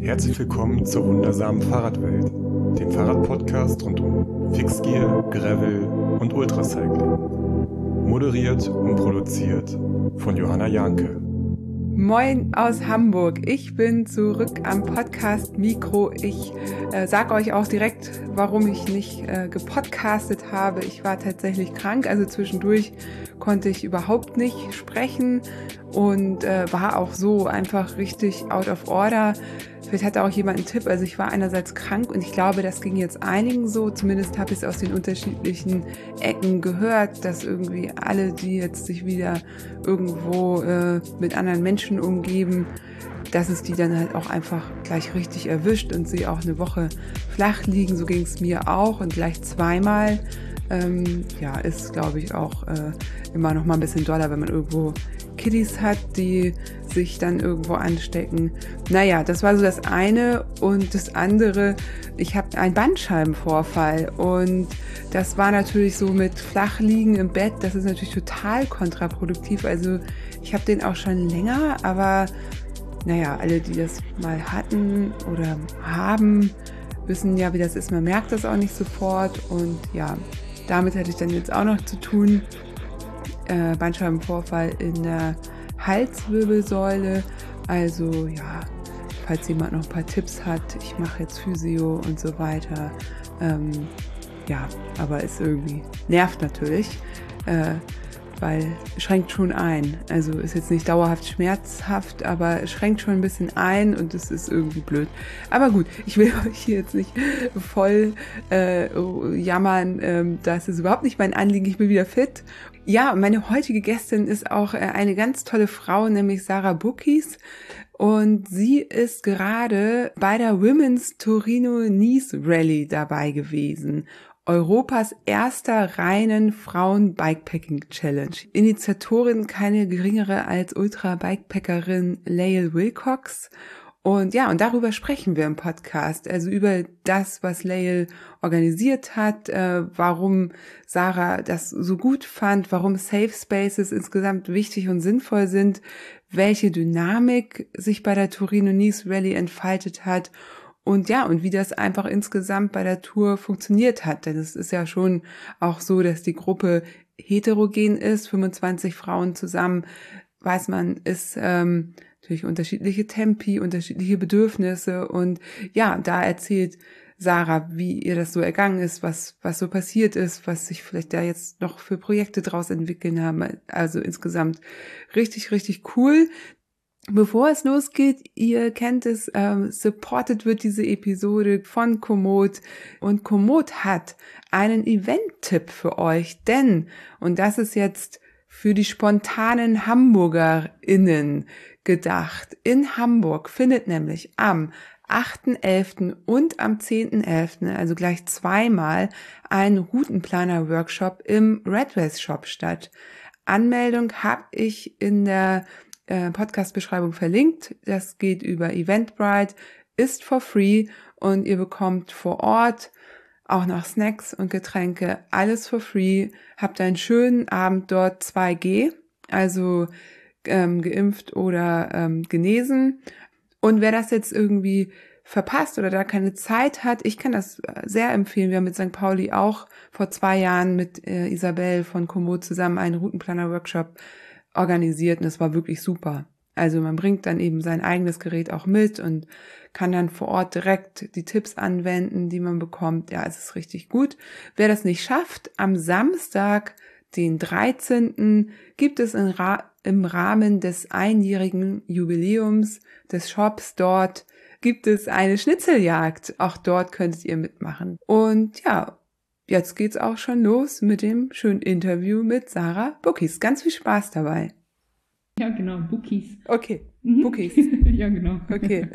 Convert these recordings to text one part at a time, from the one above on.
Herzlich willkommen zur wundersamen Fahrradwelt, dem Fahrradpodcast rund um Fixgear, Gravel und Ultracycling. Moderiert und produziert von Johanna Janke. Moin aus Hamburg. Ich bin zurück am Podcast Mikro. Ich äh, sage euch auch direkt, warum ich nicht äh, gepodcastet habe. Ich war tatsächlich krank, also zwischendurch konnte ich überhaupt nicht sprechen und äh, war auch so einfach richtig out of order. Vielleicht hatte auch jemand einen Tipp. Also ich war einerseits krank und ich glaube, das ging jetzt einigen so. Zumindest habe ich es aus den unterschiedlichen Ecken gehört, dass irgendwie alle, die jetzt sich wieder irgendwo äh, mit anderen Menschen umgeben, dass es die dann halt auch einfach gleich richtig erwischt und sie auch eine Woche flach liegen. So ging es mir auch und gleich zweimal. Ähm, ja, ist glaube ich auch äh, immer noch mal ein bisschen doller, wenn man irgendwo Kiddies hat, die sich dann irgendwo anstecken. Naja, das war so das eine. Und das andere, ich habe einen Bandscheibenvorfall. Und das war natürlich so mit Flachliegen im Bett. Das ist natürlich total kontraproduktiv. Also ich habe den auch schon länger, aber naja, alle, die das mal hatten oder haben, wissen ja, wie das ist. Man merkt das auch nicht sofort. Und ja, damit hatte ich dann jetzt auch noch zu tun äh, Bandscheibenvorfall in der Halswirbelsäule. Also ja, falls jemand noch ein paar Tipps hat, ich mache jetzt Physio und so weiter. Ähm, ja, aber es irgendwie nervt natürlich. Äh, weil schränkt schon ein. Also ist jetzt nicht dauerhaft schmerzhaft, aber schränkt schon ein bisschen ein und es ist irgendwie blöd. Aber gut, ich will euch hier jetzt nicht voll äh, jammern. Ähm, das ist überhaupt nicht mein Anliegen. Ich bin wieder fit. Ja, meine heutige Gästin ist auch äh, eine ganz tolle Frau, nämlich Sarah Bookies. Und sie ist gerade bei der Women's Torino Nice Rally dabei gewesen. Europas erster reinen Frauen-Bikepacking-Challenge. Initiatorin keine geringere als Ultra-Bikepackerin Lael Wilcox. Und ja, und darüber sprechen wir im Podcast. Also über das, was Lael organisiert hat, äh, warum Sarah das so gut fand, warum Safe Spaces insgesamt wichtig und sinnvoll sind, welche Dynamik sich bei der Torino Nice Rally entfaltet hat und ja, und wie das einfach insgesamt bei der Tour funktioniert hat. Denn es ist ja schon auch so, dass die Gruppe heterogen ist, 25 Frauen zusammen, weiß man, ist ähm, natürlich unterschiedliche Tempi, unterschiedliche Bedürfnisse. Und ja, da erzählt Sarah, wie ihr das so ergangen ist, was, was so passiert ist, was sich vielleicht da jetzt noch für Projekte draus entwickeln haben. Also insgesamt richtig, richtig cool. Bevor es losgeht, ihr kennt es, ähm, supported wird diese Episode von Komoot und Komoot hat einen Event-Tipp für euch, denn, und das ist jetzt für die spontanen HamburgerInnen gedacht, in Hamburg findet nämlich am 8.11. und am 10.11., also gleich zweimal, ein Routenplaner-Workshop im Red Race Shop statt. Anmeldung habe ich in der äh, Podcast-Beschreibung verlinkt. Das geht über Eventbrite, ist for free und ihr bekommt vor Ort auch noch Snacks und Getränke, alles for free. Habt einen schönen Abend dort 2G, also ähm, geimpft oder ähm, genesen. Und wer das jetzt irgendwie verpasst oder da keine Zeit hat, ich kann das sehr empfehlen. Wir haben mit St. Pauli auch vor zwei Jahren mit äh, Isabel von Komoot zusammen einen Routenplaner-Workshop organisiert und es war wirklich super. Also man bringt dann eben sein eigenes Gerät auch mit und kann dann vor Ort direkt die Tipps anwenden, die man bekommt. Ja, es ist richtig gut. Wer das nicht schafft, am Samstag, den 13. gibt es im Rahmen des einjährigen Jubiläums des Shops dort gibt es eine Schnitzeljagd. Auch dort könntet ihr mitmachen. Und ja, jetzt geht's auch schon los mit dem schönen Interview mit Sarah Bookies. Ganz viel Spaß dabei. Ja, genau, Bookies. Okay, mhm. Bookies. ja, genau. Okay.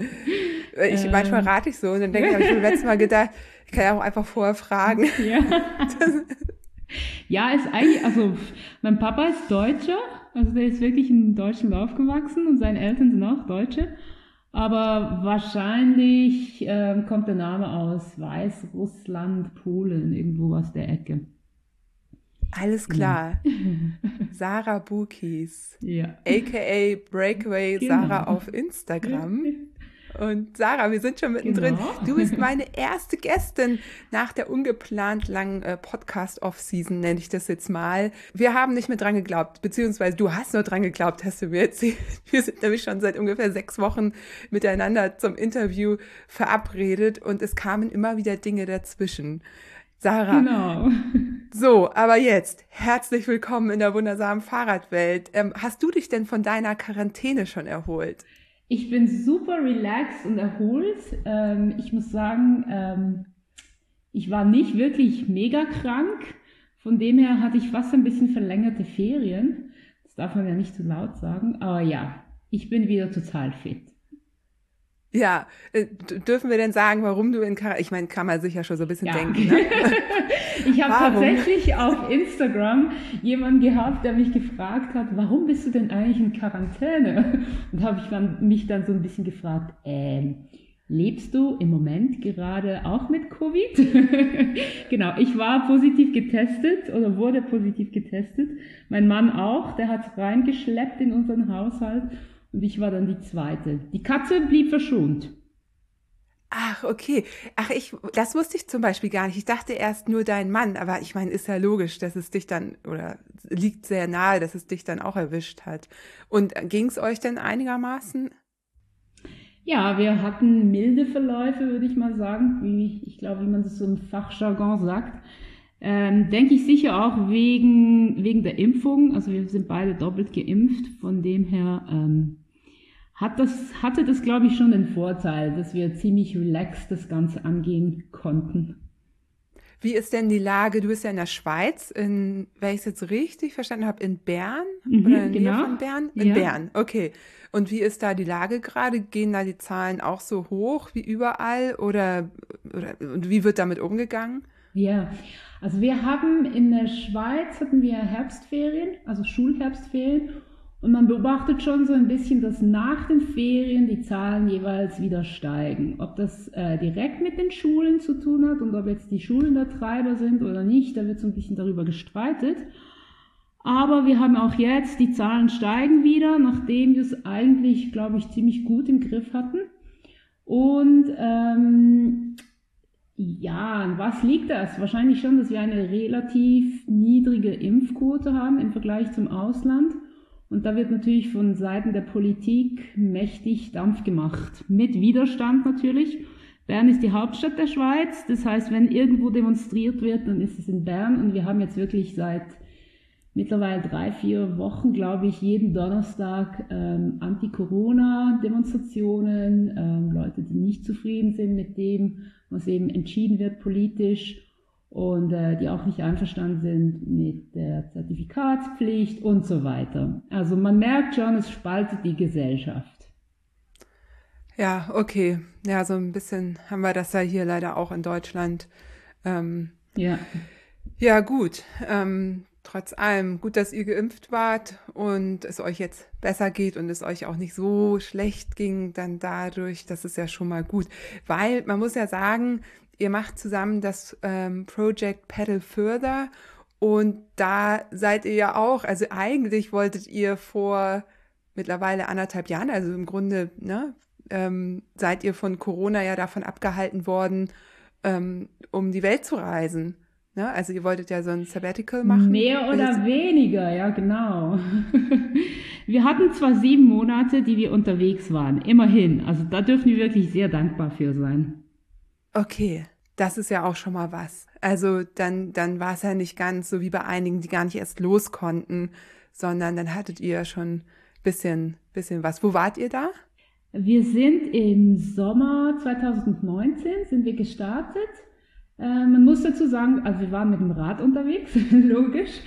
Ich, manchmal ähm. rate ich so und dann denke ich, habe ich mir letztes Mal gedacht, ich kann ja auch einfach vorher fragen. Ja. ja, ist eigentlich, also mein Papa ist Deutscher, also der ist wirklich in Deutschland aufgewachsen und seine Eltern sind auch Deutsche. Aber wahrscheinlich ähm, kommt der Name aus Weißrussland, Polen, irgendwo aus der Ecke. Alles klar. Ja. Sarah Bukis. Ja. AKA Breakaway genau. Sarah auf Instagram. Und Sarah, wir sind schon mittendrin. Genau. Du bist meine erste Gästin nach der ungeplant langen äh, Podcast-Off-Season, nenne ich das jetzt mal. Wir haben nicht mehr dran geglaubt, beziehungsweise du hast nur dran geglaubt, hast du mir erzählt. Wir sind nämlich schon seit ungefähr sechs Wochen miteinander zum Interview verabredet und es kamen immer wieder Dinge dazwischen. Sarah. Genau. So, aber jetzt, herzlich willkommen in der wundersamen Fahrradwelt. Ähm, hast du dich denn von deiner Quarantäne schon erholt? Ich bin super relaxed und erholt. Ähm, ich muss sagen, ähm, ich war nicht wirklich mega krank. Von dem her hatte ich fast ein bisschen verlängerte Ferien. Das darf man ja nicht zu laut sagen. Aber ja, ich bin wieder total fit. Ja, äh, dürfen wir denn sagen, warum du in Quarantäne, ich meine, kann man sich ja schon so ein bisschen ja. denken. Ne? ich habe tatsächlich auf Instagram jemanden gehabt, der mich gefragt hat, warum bist du denn eigentlich in Quarantäne? Und habe ich dann, mich dann so ein bisschen gefragt, ähm, lebst du im Moment gerade auch mit Covid? genau, ich war positiv getestet oder wurde positiv getestet. Mein Mann auch, der hat es reingeschleppt in unseren Haushalt. Und ich war dann die zweite. Die Katze blieb verschont. Ach, okay. Ach, ich, das wusste ich zum Beispiel gar nicht. Ich dachte erst nur dein Mann, aber ich meine, ist ja logisch, dass es dich dann, oder liegt sehr nahe, dass es dich dann auch erwischt hat. Und ging es euch denn einigermaßen? Ja, wir hatten milde Verläufe, würde ich mal sagen, wie ich glaube, wie man das so im Fachjargon sagt. Ähm, denke ich sicher auch wegen, wegen der Impfung. Also wir sind beide doppelt geimpft, von dem her ähm, hat das, hatte das, glaube ich, schon den Vorteil, dass wir ziemlich relaxed das Ganze angehen konnten. Wie ist denn die Lage? Du bist ja in der Schweiz, in, wenn ich es jetzt richtig verstanden habe, in Bern mhm, oder in genau. Nähe von Bern? In ja. Bern, okay. Und wie ist da die Lage gerade? Gehen da die Zahlen auch so hoch wie überall oder, oder und wie wird damit umgegangen? Ja, also wir haben in der Schweiz hatten wir Herbstferien, also Schulherbstferien und man beobachtet schon so ein bisschen, dass nach den Ferien die Zahlen jeweils wieder steigen. Ob das äh, direkt mit den Schulen zu tun hat und ob jetzt die Schulen der Treiber sind oder nicht, da wird so ein bisschen darüber gestreitet. Aber wir haben auch jetzt, die Zahlen steigen wieder, nachdem wir es eigentlich, glaube ich, ziemlich gut im Griff hatten. Und ähm, ja, an was liegt das? Wahrscheinlich schon, dass wir eine relativ niedrige Impfquote haben im Vergleich zum Ausland. Und da wird natürlich von Seiten der Politik mächtig Dampf gemacht. Mit Widerstand natürlich. Bern ist die Hauptstadt der Schweiz. Das heißt, wenn irgendwo demonstriert wird, dann ist es in Bern. Und wir haben jetzt wirklich seit mittlerweile drei, vier Wochen, glaube ich, jeden Donnerstag ähm, Anti-Corona-Demonstrationen, ähm, Leute, die nicht zufrieden sind mit dem, was eben entschieden wird politisch und äh, die auch nicht einverstanden sind mit der Zertifikatspflicht und so weiter. Also man merkt schon, es spaltet die Gesellschaft. Ja, okay. Ja, so ein bisschen haben wir das ja hier leider auch in Deutschland. Ähm, ja. Ja, gut. Ähm, trotz allem, gut, dass ihr geimpft wart und es euch jetzt besser geht und es euch auch nicht so schlecht ging, dann dadurch, das ist ja schon mal gut. Weil man muss ja sagen, ihr macht zusammen das ähm, Project Pedal Further und da seid ihr ja auch, also eigentlich wolltet ihr vor mittlerweile anderthalb Jahren, also im Grunde, ne, ähm, seid ihr von Corona ja davon abgehalten worden, ähm, um die Welt zu reisen. Ne? Also ihr wolltet ja so ein Sabbatical machen. Mehr oder weniger, ja genau. wir hatten zwar sieben Monate, die wir unterwegs waren, immerhin. Also da dürfen wir wirklich sehr dankbar für sein. Okay, das ist ja auch schon mal was. Also dann, dann war es ja nicht ganz so wie bei einigen, die gar nicht erst los konnten, sondern dann hattet ihr schon bisschen, bisschen was. Wo wart ihr da? Wir sind im Sommer 2019 sind wir gestartet. Äh, man muss dazu sagen, also wir waren mit dem Rad unterwegs, logisch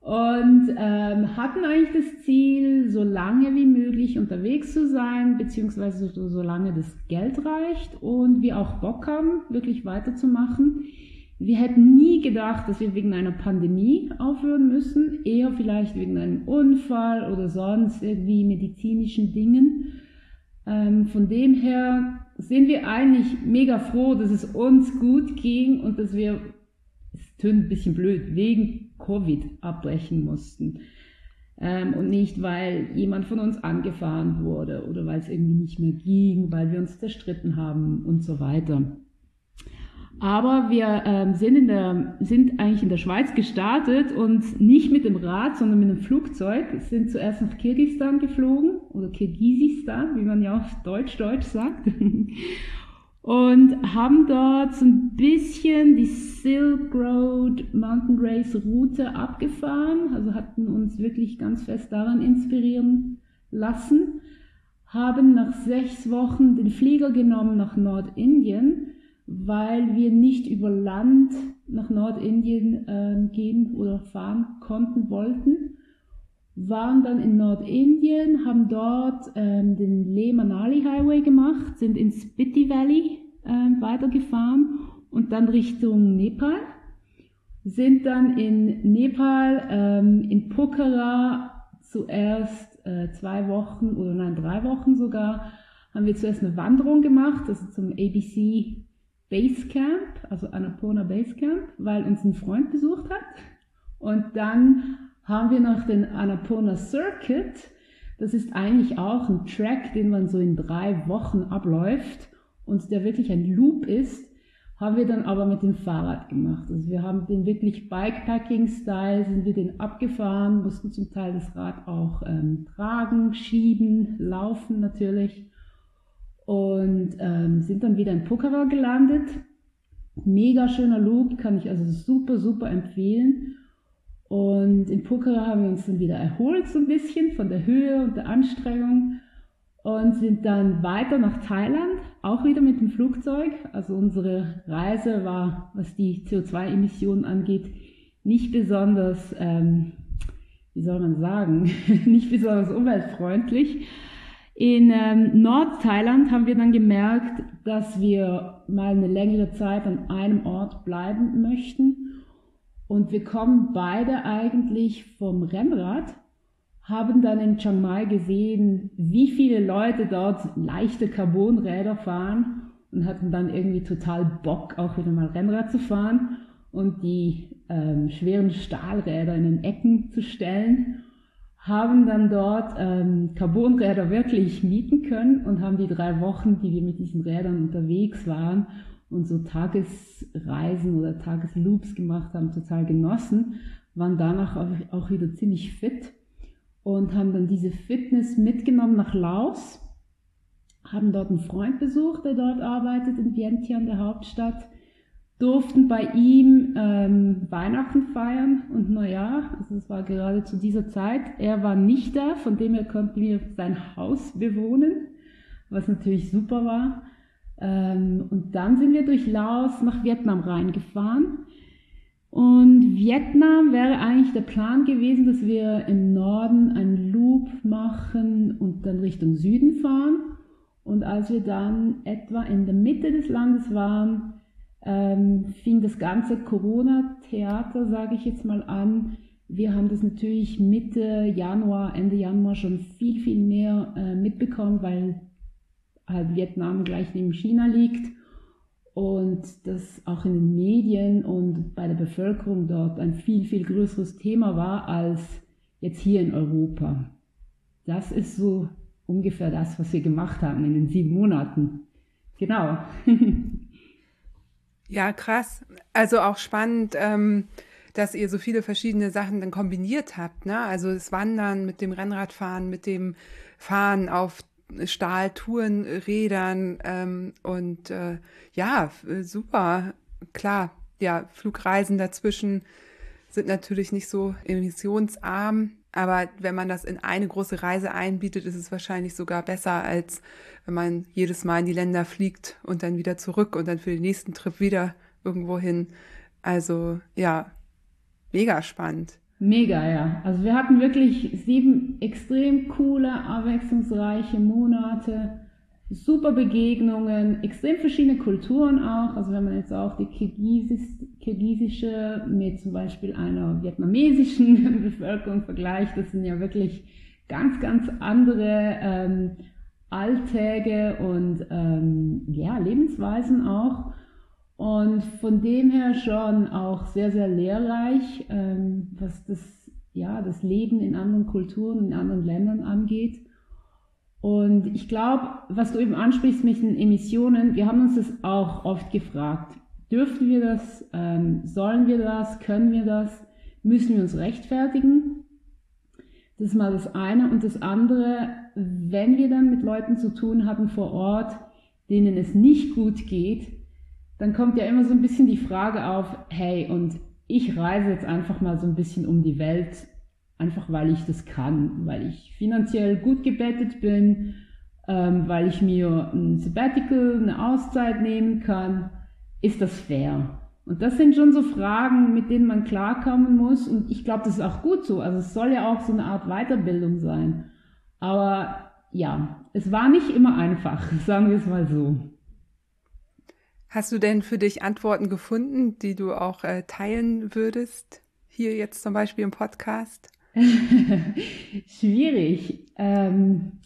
und ähm, hatten eigentlich das Ziel, so lange wie möglich unterwegs zu sein, beziehungsweise so, so lange das Geld reicht und wir auch Bock haben, wirklich weiterzumachen. Wir hätten nie gedacht, dass wir wegen einer Pandemie aufhören müssen, eher vielleicht wegen einem Unfall oder sonst irgendwie medizinischen Dingen. Ähm, von dem her sind wir eigentlich mega froh, dass es uns gut ging und dass wir, es tönt ein bisschen blöd, wegen Covid abbrechen mussten. ähm, und nicht, weil jemand von uns angefahren wurde oder weil es irgendwie nicht mehr ging, weil wir uns zerstritten haben und so weiter. Aber wir ähm, sind, in der, sind eigentlich in der Schweiz gestartet und nicht mit dem Rad, sondern mit dem Flugzeug. Sind zuerst nach Kirgisistan geflogen oder Kirgisistan, wie man ja auf Deutsch-Deutsch sagt. Und haben dort so ein bisschen die Silk Road Mountain Race Route abgefahren. Also hatten uns wirklich ganz fest daran inspirieren lassen. Haben nach sechs Wochen den Flieger genommen nach Nordindien weil wir nicht über Land nach Nordindien äh, gehen oder fahren konnten, wollten. Waren dann in Nordindien, haben dort ähm, den Leh Manali Highway gemacht, sind ins Spiti Valley äh, weitergefahren und dann Richtung Nepal. Sind dann in Nepal, ähm, in Pokhara zuerst äh, zwei Wochen oder nein, drei Wochen sogar, haben wir zuerst eine Wanderung gemacht, also zum ABC Basecamp, also Annapurna Basecamp, weil uns ein Freund besucht hat. Und dann haben wir noch den Annapurna Circuit. Das ist eigentlich auch ein Track, den man so in drei Wochen abläuft und der wirklich ein Loop ist, haben wir dann aber mit dem Fahrrad gemacht. Also wir haben den wirklich Bikepacking-Style, sind wir den abgefahren, mussten zum Teil das Rad auch ähm, tragen, schieben, laufen natürlich und ähm, sind dann wieder in Pokhara gelandet. Mega schöner Loop, kann ich also super, super empfehlen. Und in Pokhara haben wir uns dann wieder erholt so ein bisschen von der Höhe und der Anstrengung und sind dann weiter nach Thailand, auch wieder mit dem Flugzeug. Also unsere Reise war, was die CO2-Emissionen angeht, nicht besonders, ähm, wie soll man sagen, nicht besonders umweltfreundlich. In ähm, Nordthailand haben wir dann gemerkt, dass wir mal eine längere Zeit an einem Ort bleiben möchten. Und wir kommen beide eigentlich vom Rennrad, haben dann in Chiang Mai gesehen, wie viele Leute dort leichte Carbonräder fahren und hatten dann irgendwie total Bock, auch wieder mal Rennrad zu fahren und die ähm, schweren Stahlräder in den Ecken zu stellen haben dann dort ähm, Carbonräder wirklich mieten können und haben die drei Wochen, die wir mit diesen Rädern unterwegs waren und so Tagesreisen oder Tagesloops gemacht haben, total genossen, waren danach auch wieder ziemlich fit und haben dann diese Fitness mitgenommen nach Laos, haben dort einen Freund besucht, der dort arbeitet in Vientiane, der Hauptstadt, durften bei ihm ähm, Weihnachten feiern und Neujahr. Also es war gerade zu dieser Zeit. Er war nicht da, von dem her konnten wir sein Haus bewohnen, was natürlich super war. Ähm, und dann sind wir durch Laos nach Vietnam reingefahren. Und Vietnam wäre eigentlich der Plan gewesen, dass wir im Norden einen Loop machen und dann Richtung Süden fahren. Und als wir dann etwa in der Mitte des Landes waren, ähm, fing das ganze Corona-Theater, sage ich jetzt mal an. Wir haben das natürlich Mitte Januar, Ende Januar schon viel, viel mehr äh, mitbekommen, weil halt Vietnam gleich neben China liegt und das auch in den Medien und bei der Bevölkerung dort ein viel, viel größeres Thema war als jetzt hier in Europa. Das ist so ungefähr das, was wir gemacht haben in den sieben Monaten. Genau. Ja, krass. Also auch spannend, ähm, dass ihr so viele verschiedene Sachen dann kombiniert habt. Ne? Also das Wandern mit dem Rennradfahren, mit dem Fahren auf Stahltourenrädern ähm, und äh, ja, super, klar. Ja, Flugreisen dazwischen sind natürlich nicht so emissionsarm, aber wenn man das in eine große Reise einbietet, ist es wahrscheinlich sogar besser, als wenn man jedes Mal in die Länder fliegt und dann wieder zurück und dann für den nächsten Trip wieder irgendwo hin. Also ja, mega spannend. Mega, ja. Also wir hatten wirklich sieben extrem coole, abwechslungsreiche Monate super Begegnungen, extrem verschiedene Kulturen auch. Also wenn man jetzt auch die Kirgisis, kirgisische mit zum Beispiel einer vietnamesischen Bevölkerung vergleicht, das sind ja wirklich ganz, ganz andere ähm, Alltäge und ähm, ja, Lebensweisen auch. Und von dem her schon auch sehr, sehr lehrreich, ähm, was das ja, das Leben in anderen Kulturen, in anderen Ländern angeht. Und ich glaube, was du eben ansprichst mit den Emissionen, wir haben uns das auch oft gefragt. Dürfen wir das? Ähm, sollen wir das? Können wir das? Müssen wir uns rechtfertigen? Das ist mal das eine. Und das andere, wenn wir dann mit Leuten zu tun haben vor Ort, denen es nicht gut geht, dann kommt ja immer so ein bisschen die Frage auf, hey, und ich reise jetzt einfach mal so ein bisschen um die Welt, einfach weil ich das kann, weil ich finanziell gut gebettet bin, ähm, weil ich mir ein Sabbatical, eine Auszeit nehmen kann. Ist das fair? Und das sind schon so Fragen, mit denen man klarkommen muss. Und ich glaube, das ist auch gut so. Also es soll ja auch so eine Art Weiterbildung sein. Aber ja, es war nicht immer einfach, sagen wir es mal so. Hast du denn für dich Antworten gefunden, die du auch äh, teilen würdest? Hier jetzt zum Beispiel im Podcast? Schwierig. Ähm,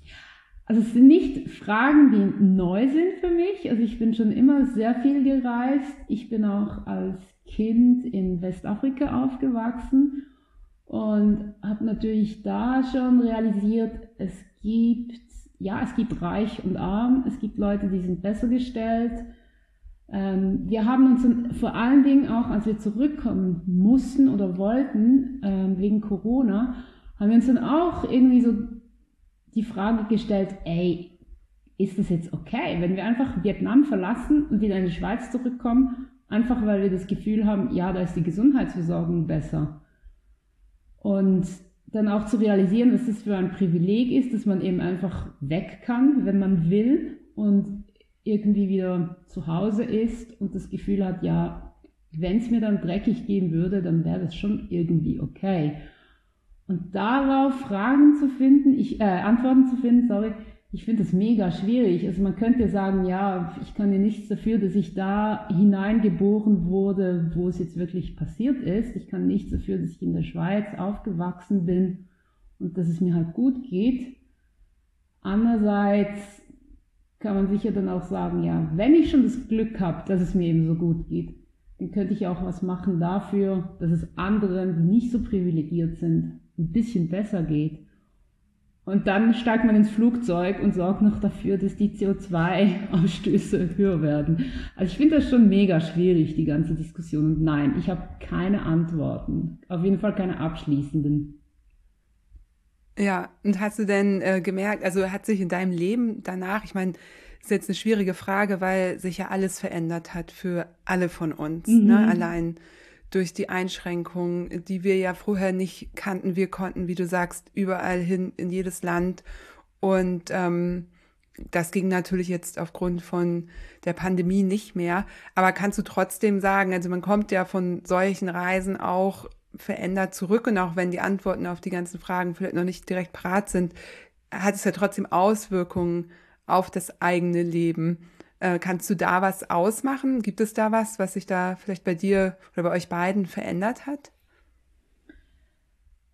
also es sind nicht Fragen, die neu sind für mich. Also ich bin schon immer sehr viel gereist. Ich bin auch als Kind in Westafrika aufgewachsen und habe natürlich da schon realisiert, es gibt, ja, es gibt reich und arm, es gibt Leute, die sind besser gestellt wir haben uns vor allen Dingen auch, als wir zurückkommen mussten oder wollten, ähm, wegen Corona, haben wir uns dann auch irgendwie so die Frage gestellt, ey, ist das jetzt okay, wenn wir einfach Vietnam verlassen und wieder in die Schweiz zurückkommen, einfach weil wir das Gefühl haben, ja, da ist die Gesundheitsversorgung besser. Und dann auch zu realisieren, was das für ein Privileg ist, dass man eben einfach weg kann, wenn man will und irgendwie wieder zu Hause ist und das Gefühl hat, ja, wenn es mir dann dreckig gehen würde, dann wäre das schon irgendwie okay. Und darauf Fragen zu finden, ich, äh, Antworten zu finden, sorry, ich finde das mega schwierig. Also man könnte sagen, ja, ich kann ja nichts dafür, dass ich da hineingeboren wurde, wo es jetzt wirklich passiert ist. Ich kann nichts dafür, dass ich in der Schweiz aufgewachsen bin und dass es mir halt gut geht. Andererseits kann man sicher dann auch sagen, ja, wenn ich schon das Glück habe, dass es mir eben so gut geht, dann könnte ich auch was machen dafür, dass es anderen, die nicht so privilegiert sind, ein bisschen besser geht. Und dann steigt man ins Flugzeug und sorgt noch dafür, dass die CO2-Ausstöße höher werden. Also ich finde das schon mega schwierig, die ganze Diskussion. Und nein, ich habe keine Antworten. Auf jeden Fall keine abschließenden. Ja, und hast du denn äh, gemerkt, also hat sich in deinem Leben danach, ich meine, ist jetzt eine schwierige Frage, weil sich ja alles verändert hat für alle von uns, ne? mhm. ne? allein durch die Einschränkungen, die wir ja vorher nicht kannten. Wir konnten, wie du sagst, überall hin in jedes Land und ähm, das ging natürlich jetzt aufgrund von der Pandemie nicht mehr. Aber kannst du trotzdem sagen, also man kommt ja von solchen Reisen auch verändert zurück und auch wenn die Antworten auf die ganzen Fragen vielleicht noch nicht direkt parat sind, hat es ja trotzdem Auswirkungen auf das eigene Leben. Äh, kannst du da was ausmachen? Gibt es da was, was sich da vielleicht bei dir oder bei euch beiden verändert hat?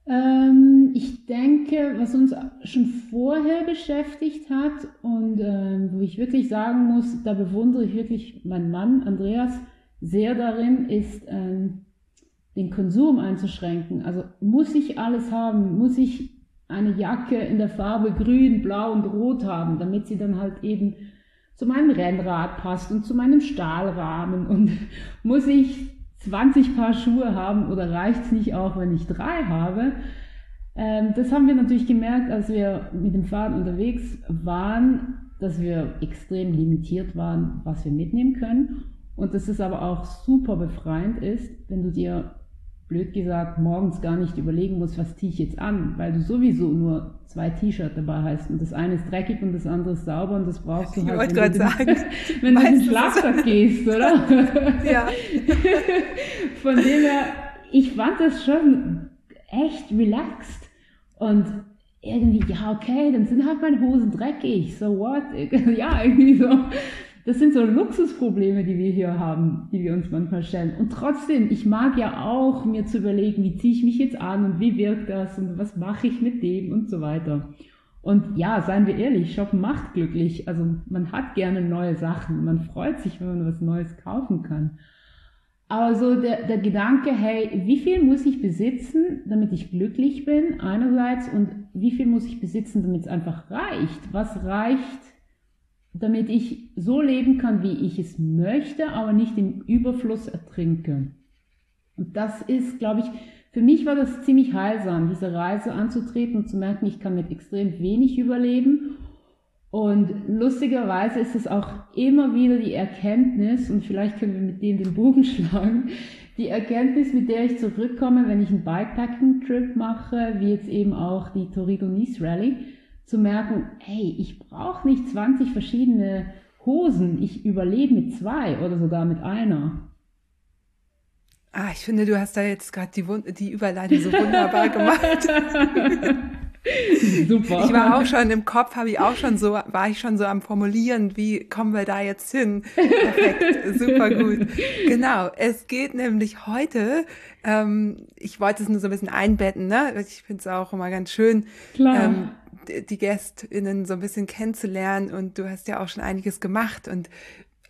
Ähm, ich denke, was uns schon vorher beschäftigt hat und ähm, wo ich wirklich sagen muss, da bewundere ich wirklich meinen Mann Andreas sehr darin, ist ähm, den Konsum einzuschränken. Also muss ich alles haben? Muss ich eine Jacke in der Farbe grün, blau und rot haben, damit sie dann halt eben zu meinem Rennrad passt und zu meinem Stahlrahmen? Und muss ich 20 Paar Schuhe haben oder reicht es nicht auch, wenn ich drei habe? Ähm, das haben wir natürlich gemerkt, als wir mit dem Fahrrad unterwegs waren, dass wir extrem limitiert waren, was wir mitnehmen können. Und dass es aber auch super befreiend ist, wenn du dir blöd gesagt, morgens gar nicht überlegen musst, was ziehe ich jetzt an, weil du sowieso nur zwei T-Shirts dabei hast und das eine ist dreckig und das andere ist sauber und das brauchst du ich halt, wenn, du, sagen, wenn du in den Schlafsack gehst, oder? ja. Von dem her, ich fand das schon echt relaxed und irgendwie, ja, okay, dann sind halt meine Hosen dreckig, so what? ja, irgendwie so. Das sind so Luxusprobleme, die wir hier haben, die wir uns manchmal stellen. Und trotzdem, ich mag ja auch mir zu überlegen, wie ziehe ich mich jetzt an und wie wirkt das und was mache ich mit dem und so weiter. Und ja, seien wir ehrlich, Shoppen macht glücklich. Also man hat gerne neue Sachen, man freut sich, wenn man was Neues kaufen kann. Aber so der, der Gedanke, hey, wie viel muss ich besitzen, damit ich glücklich bin, einerseits, und wie viel muss ich besitzen, damit es einfach reicht? Was reicht, damit ich so leben kann, wie ich es möchte, aber nicht im Überfluss ertrinke? Und das ist, glaube ich, für mich war das ziemlich heilsam, diese Reise anzutreten und zu merken, ich kann mit extrem wenig überleben und lustigerweise ist es auch immer wieder die Erkenntnis, und vielleicht können wir mit dem den Bogen schlagen, die Erkenntnis, mit der ich zurückkomme, wenn ich einen Bikepacking-Trip mache, wie jetzt eben auch die Torino Nice Rally, zu merken, hey, ich brauche nicht 20 verschiedene Hosen, ich überlebe mit zwei oder sogar mit einer. Ah, ich finde, du hast da jetzt gerade die, die Überleitung so wunderbar gemacht. Super. Ich war auch schon im Kopf, habe ich auch schon so, war ich schon so am Formulieren, wie kommen wir da jetzt hin? Perfekt, super gut. Genau, es geht nämlich heute, ähm, ich wollte es nur so ein bisschen einbetten, ne? Ich finde es auch immer ganz schön, ähm, die GästInnen so ein bisschen kennenzulernen und du hast ja auch schon einiges gemacht und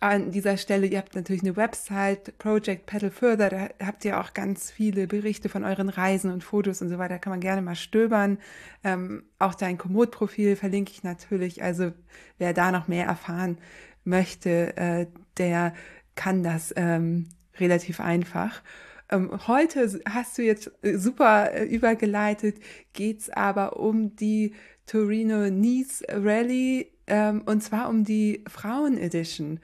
an dieser Stelle, ihr habt natürlich eine Website, Project Pedal Further, da habt ihr auch ganz viele Berichte von euren Reisen und Fotos und so weiter, kann man gerne mal stöbern. Ähm, auch dein Komoot-Profil verlinke ich natürlich, also wer da noch mehr erfahren möchte, äh, der kann das ähm, relativ einfach. Ähm, heute hast du jetzt super äh, übergeleitet, geht's aber um die Torino Nice Rally ähm, und zwar um die Frauen Edition.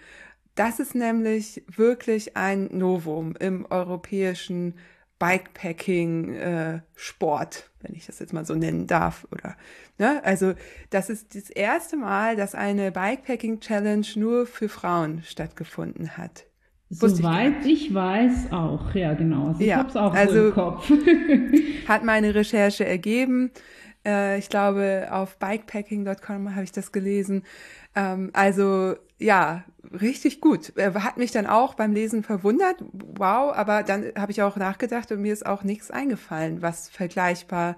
Das ist nämlich wirklich ein Novum im europäischen Bikepacking-Sport, äh, wenn ich das jetzt mal so nennen darf. Oder, ne? Also das ist das erste Mal, dass eine Bikepacking-Challenge nur für Frauen stattgefunden hat. Soweit ich, ich, weiß auch, ja genau. Also ich ja, habe es auch also so im Kopf. hat meine Recherche ergeben. Äh, ich glaube, auf bikepacking.com habe ich das gelesen. Ähm, also ja, richtig gut. Hat mich dann auch beim Lesen verwundert. Wow, aber dann habe ich auch nachgedacht und mir ist auch nichts eingefallen, was vergleichbar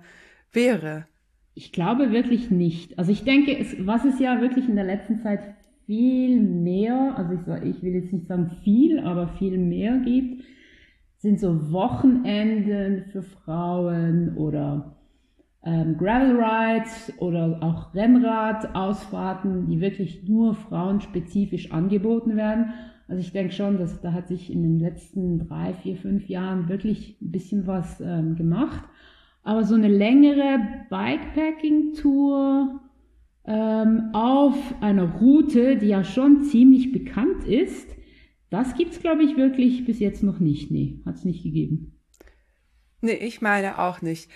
wäre. Ich glaube wirklich nicht. Also ich denke, es, was es ja wirklich in der letzten Zeit viel mehr, also ich, ich will jetzt nicht sagen viel, aber viel mehr gibt, sind so Wochenenden für Frauen oder ähm, Gravel Rides oder auch Rennradausfahrten, die wirklich nur frauenspezifisch angeboten werden. Also ich denke schon, dass da hat sich in den letzten drei, vier, fünf Jahren wirklich ein bisschen was ähm, gemacht. Aber so eine längere Bikepacking-Tour ähm, auf einer Route, die ja schon ziemlich bekannt ist, das gibt's glaube ich wirklich bis jetzt noch nicht. Nee, hat's nicht gegeben. Nee, ich meine auch nicht.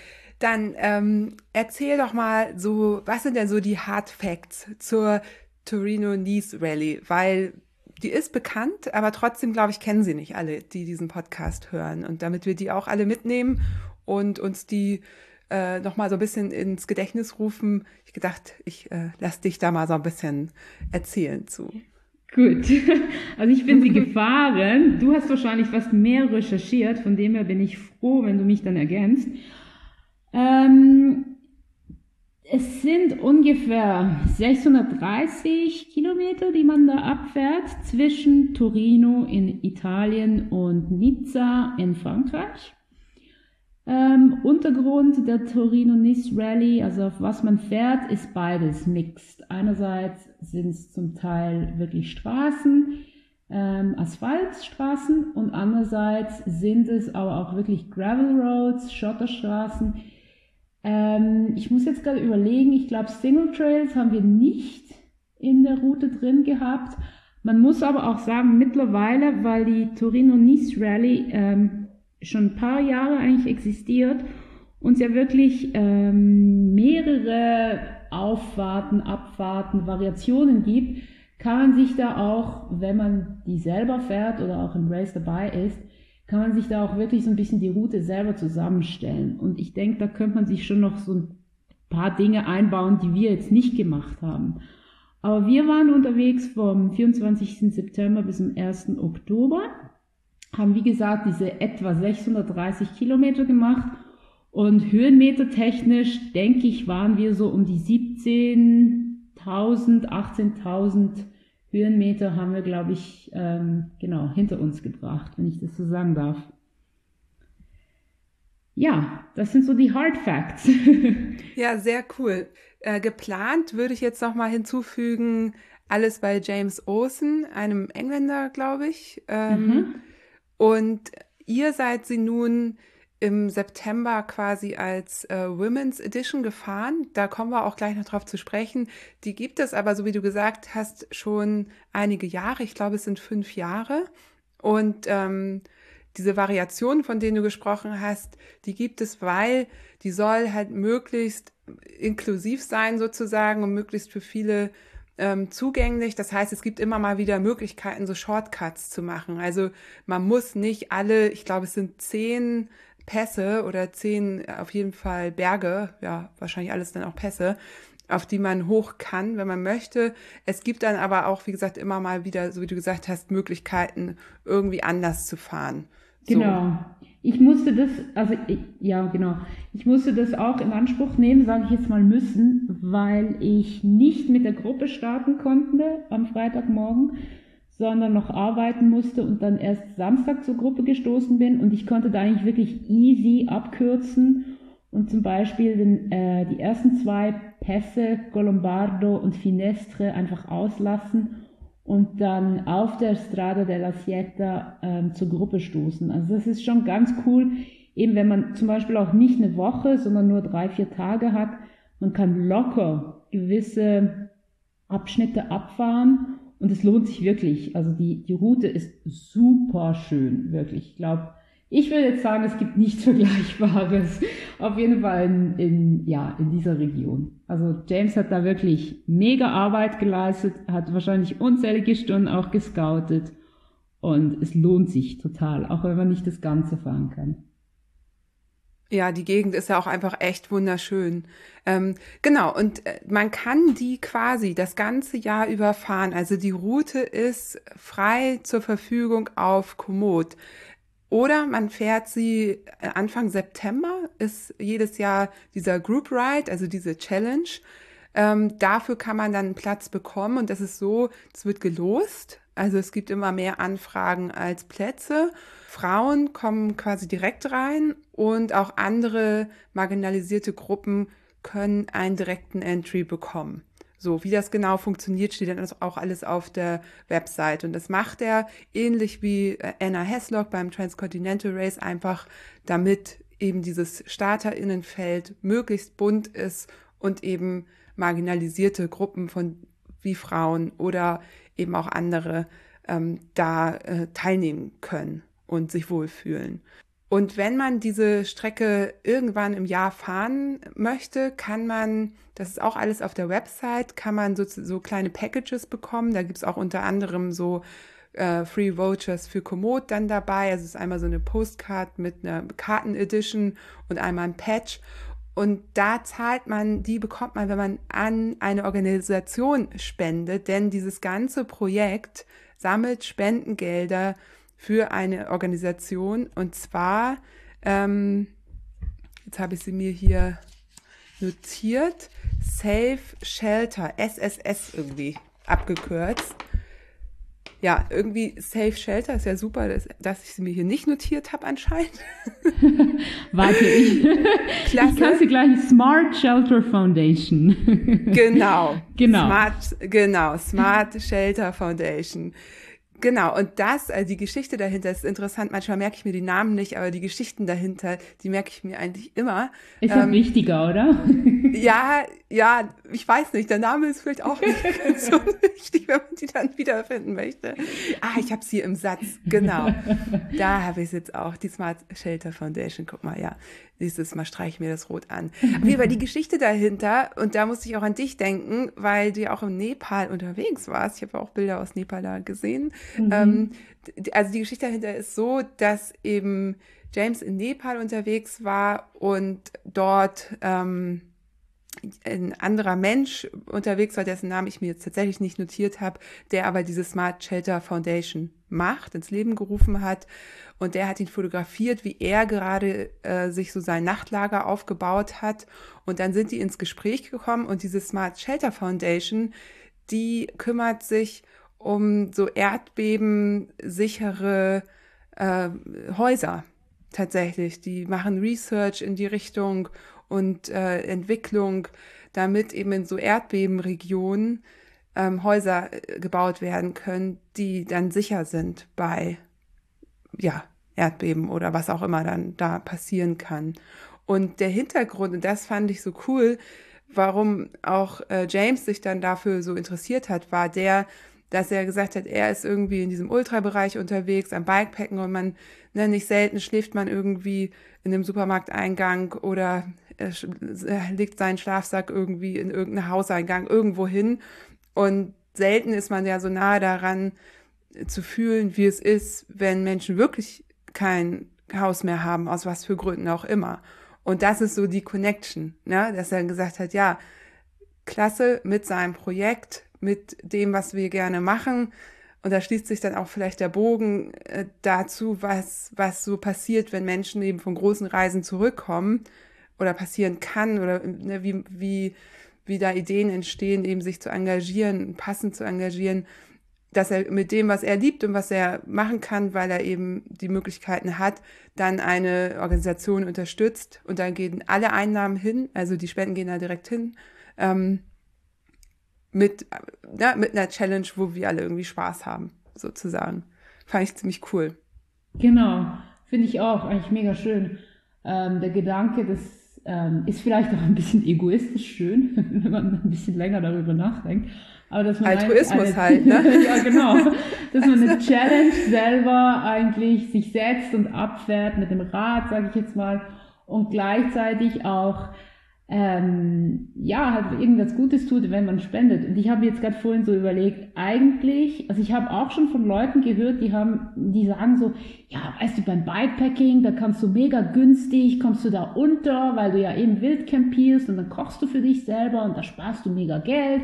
Dann ähm, erzähl doch mal so, was sind denn so die Hard Facts zur Torino Nice Rally? Weil die ist bekannt, aber trotzdem, glaube ich, kennen sie nicht alle, die diesen Podcast hören. Und damit wir die auch alle mitnehmen und uns die äh, noch mal so ein bisschen ins Gedächtnis rufen, ich gedacht, ich äh, lass dich da mal so ein bisschen erzählen zu. Gut, also ich bin sie gefahren. Du hast wahrscheinlich fast mehr recherchiert, von dem her bin ich froh, wenn du mich dann ergänzt. Ähm, es sind ungefähr 630 Kilometer, die man da abfährt zwischen Torino in Italien und Nizza in Frankreich. Ähm, Untergrund der Torino-Nice Rally, also auf was man fährt, ist beides mixed. Einerseits sind es zum Teil wirklich Straßen, ähm, Asphaltstraßen und andererseits sind es aber auch wirklich Gravel Roads, Schotterstraßen, ähm, ich muss jetzt gerade überlegen, ich glaube, Single Trails haben wir nicht in der Route drin gehabt. Man muss aber auch sagen, mittlerweile, weil die Torino-Nice Rally ähm, schon ein paar Jahre eigentlich existiert und ja wirklich ähm, mehrere Auffahrten, Abfahrten, Variationen gibt, kann man sich da auch, wenn man die selber fährt oder auch im Race dabei ist, kann man sich da auch wirklich so ein bisschen die Route selber zusammenstellen. Und ich denke, da könnte man sich schon noch so ein paar Dinge einbauen, die wir jetzt nicht gemacht haben. Aber wir waren unterwegs vom 24. September bis zum 1. Oktober, haben wie gesagt diese etwa 630 Kilometer gemacht und Höhenmeter technisch, denke ich, waren wir so um die 17.000, 18.000 Höhenmeter haben wir, glaube ich, ähm, genau hinter uns gebracht, wenn ich das so sagen darf. Ja, das sind so die Hard Facts. ja, sehr cool. Äh, geplant würde ich jetzt noch mal hinzufügen, alles bei James Olsen, einem Engländer, glaube ich. Ähm, mhm. Und ihr seid sie nun im September quasi als äh, Women's Edition gefahren. Da kommen wir auch gleich noch drauf zu sprechen. Die gibt es aber, so wie du gesagt hast, schon einige Jahre. Ich glaube, es sind fünf Jahre. Und ähm, diese Variation, von denen du gesprochen hast, die gibt es, weil die soll halt möglichst inklusiv sein sozusagen und möglichst für viele ähm, zugänglich. Das heißt, es gibt immer mal wieder Möglichkeiten, so Shortcuts zu machen. Also man muss nicht alle, ich glaube, es sind zehn Pässe oder zehn auf jeden Fall Berge, ja, wahrscheinlich alles dann auch Pässe, auf die man hoch kann, wenn man möchte. Es gibt dann aber auch, wie gesagt, immer mal wieder, so wie du gesagt hast, Möglichkeiten, irgendwie anders zu fahren. Genau. Ich musste das, also ich, ja, genau. Ich musste das auch in Anspruch nehmen, sage ich jetzt mal müssen, weil ich nicht mit der Gruppe starten konnte am Freitagmorgen, sondern noch arbeiten musste und dann erst Samstag zur Gruppe gestoßen bin und ich konnte da eigentlich wirklich easy abkürzen und zum Beispiel den, äh, die ersten zwei Pässe, Colombardo und Finestre, einfach auslassen und dann auf der Strada della Sieta ähm, zur Gruppe stoßen. Also das ist schon ganz cool, eben wenn man zum Beispiel auch nicht eine Woche, sondern nur drei, vier Tage hat, man kann locker gewisse Abschnitte abfahren und es lohnt sich wirklich. Also die, die Route ist super schön, wirklich. Ich glaube, ich würde jetzt sagen, es gibt nichts Vergleichbares. Auf jeden Fall in, in, ja, in dieser Region. Also James hat da wirklich mega Arbeit geleistet, hat wahrscheinlich unzählige Stunden auch gescoutet. Und es lohnt sich total, auch wenn man nicht das Ganze fahren kann. Ja, die Gegend ist ja auch einfach echt wunderschön. Ähm, genau, und äh, man kann die quasi das ganze Jahr überfahren. Also die Route ist frei zur Verfügung auf Komoot. Oder man fährt sie äh, Anfang September, ist jedes Jahr dieser Group Ride, also diese Challenge. Ähm, dafür kann man dann einen Platz bekommen und das ist so, es wird gelost. Also es gibt immer mehr Anfragen als Plätze. Frauen kommen quasi direkt rein und auch andere marginalisierte Gruppen können einen direkten Entry bekommen. So, wie das genau funktioniert, steht dann auch alles auf der Website. Und das macht er ähnlich wie äh, Anna Heslock beim Transcontinental Race, einfach damit eben dieses Starterinnenfeld möglichst bunt ist und eben marginalisierte Gruppen von wie Frauen oder eben auch andere ähm, da äh, teilnehmen können und sich wohlfühlen. Und wenn man diese Strecke irgendwann im Jahr fahren möchte, kann man, das ist auch alles auf der Website, kann man so, so kleine Packages bekommen. Da gibt es auch unter anderem so äh, Free Vouchers für Komoot dann dabei. Also es ist einmal so eine Postcard mit einer Karten-Edition und einmal ein Patch. Und da zahlt man, die bekommt man, wenn man an eine Organisation spendet, denn dieses ganze Projekt sammelt Spendengelder für eine Organisation und zwar, ähm, jetzt habe ich sie mir hier notiert, Safe Shelter, SSS irgendwie abgekürzt. Ja, irgendwie Safe Shelter ist ja super, dass, dass ich sie mir hier nicht notiert habe anscheinend. Warte, ich, Klasse. ich kann sie gleich Smart Shelter Foundation. genau. Genau. Smart, genau, Smart Shelter Foundation. Genau, und das, also die Geschichte dahinter ist interessant. Manchmal merke ich mir die Namen nicht, aber die Geschichten dahinter, die merke ich mir eigentlich immer. Ist ähm, wichtiger, oder? ja, ja, ich weiß nicht. Der Name ist vielleicht auch nicht so wichtig, wenn man die dann wiederfinden möchte. Ah, ich habe sie im Satz, genau. Da habe ich es jetzt auch, die Smart Shelter Foundation. Guck mal, ja. Nächstes Mal streiche ich mir das rot an. Auf jeden Fall die Geschichte dahinter, und da musste ich auch an dich denken, weil du ja auch im Nepal unterwegs warst. Ich habe auch Bilder aus Nepal da gesehen. Mhm. Ähm, also die Geschichte dahinter ist so, dass eben James in Nepal unterwegs war und dort ähm, ein anderer Mensch unterwegs war, dessen Namen ich mir jetzt tatsächlich nicht notiert habe, der aber diese Smart Shelter Foundation macht, ins Leben gerufen hat. Und der hat ihn fotografiert, wie er gerade äh, sich so sein Nachtlager aufgebaut hat. Und dann sind die ins Gespräch gekommen und diese Smart Shelter Foundation, die kümmert sich um so erdbebensichere äh, Häuser tatsächlich. Die machen Research in die Richtung und äh, Entwicklung, damit eben in so Erdbebenregionen ähm, Häuser äh, gebaut werden können, die dann sicher sind bei ja, Erdbeben oder was auch immer dann da passieren kann. Und der Hintergrund, und das fand ich so cool, warum auch äh, James sich dann dafür so interessiert hat, war der, dass er gesagt hat, er ist irgendwie in diesem Ultrabereich unterwegs, am Bikepacken und man, ne, nicht selten schläft man irgendwie in einem Supermarkteingang oder legt seinen Schlafsack irgendwie in irgendeinen Hauseingang irgendwo hin und selten ist man ja so nahe daran zu fühlen, wie es ist, wenn Menschen wirklich kein Haus mehr haben, aus was für Gründen auch immer. Und das ist so die Connection, ne? dass er gesagt hat, ja, klasse mit seinem Projekt, mit dem, was wir gerne machen. Und da schließt sich dann auch vielleicht der Bogen äh, dazu, was, was so passiert, wenn Menschen eben von großen Reisen zurückkommen oder passieren kann oder ne, wie, wie, wie da Ideen entstehen, eben sich zu engagieren, passend zu engagieren dass er mit dem, was er liebt und was er machen kann, weil er eben die Möglichkeiten hat, dann eine Organisation unterstützt und dann gehen alle Einnahmen hin, also die Spenden gehen da direkt hin, ähm, mit, ja, mit einer Challenge, wo wir alle irgendwie Spaß haben, sozusagen. Fand ich ziemlich cool. Genau, finde ich auch, eigentlich mega schön. Ähm, der Gedanke, das ähm, ist vielleicht auch ein bisschen egoistisch schön, wenn man ein bisschen länger darüber nachdenkt. Aber dass man Altruismus eine, halt, ne? ja, genau. Dass man eine Challenge selber eigentlich sich setzt und abfährt mit dem Rad, sage ich jetzt mal, und gleichzeitig auch ähm, ja, halt irgendwas Gutes tut, wenn man spendet. Und ich habe jetzt gerade vorhin so überlegt, eigentlich, also ich habe auch schon von Leuten gehört, die haben, die sagen so, ja, weißt du, beim Bikepacking, da kannst du mega günstig, kommst du da unter, weil du ja eben wild campierst und dann kochst du für dich selber und da sparst du mega Geld.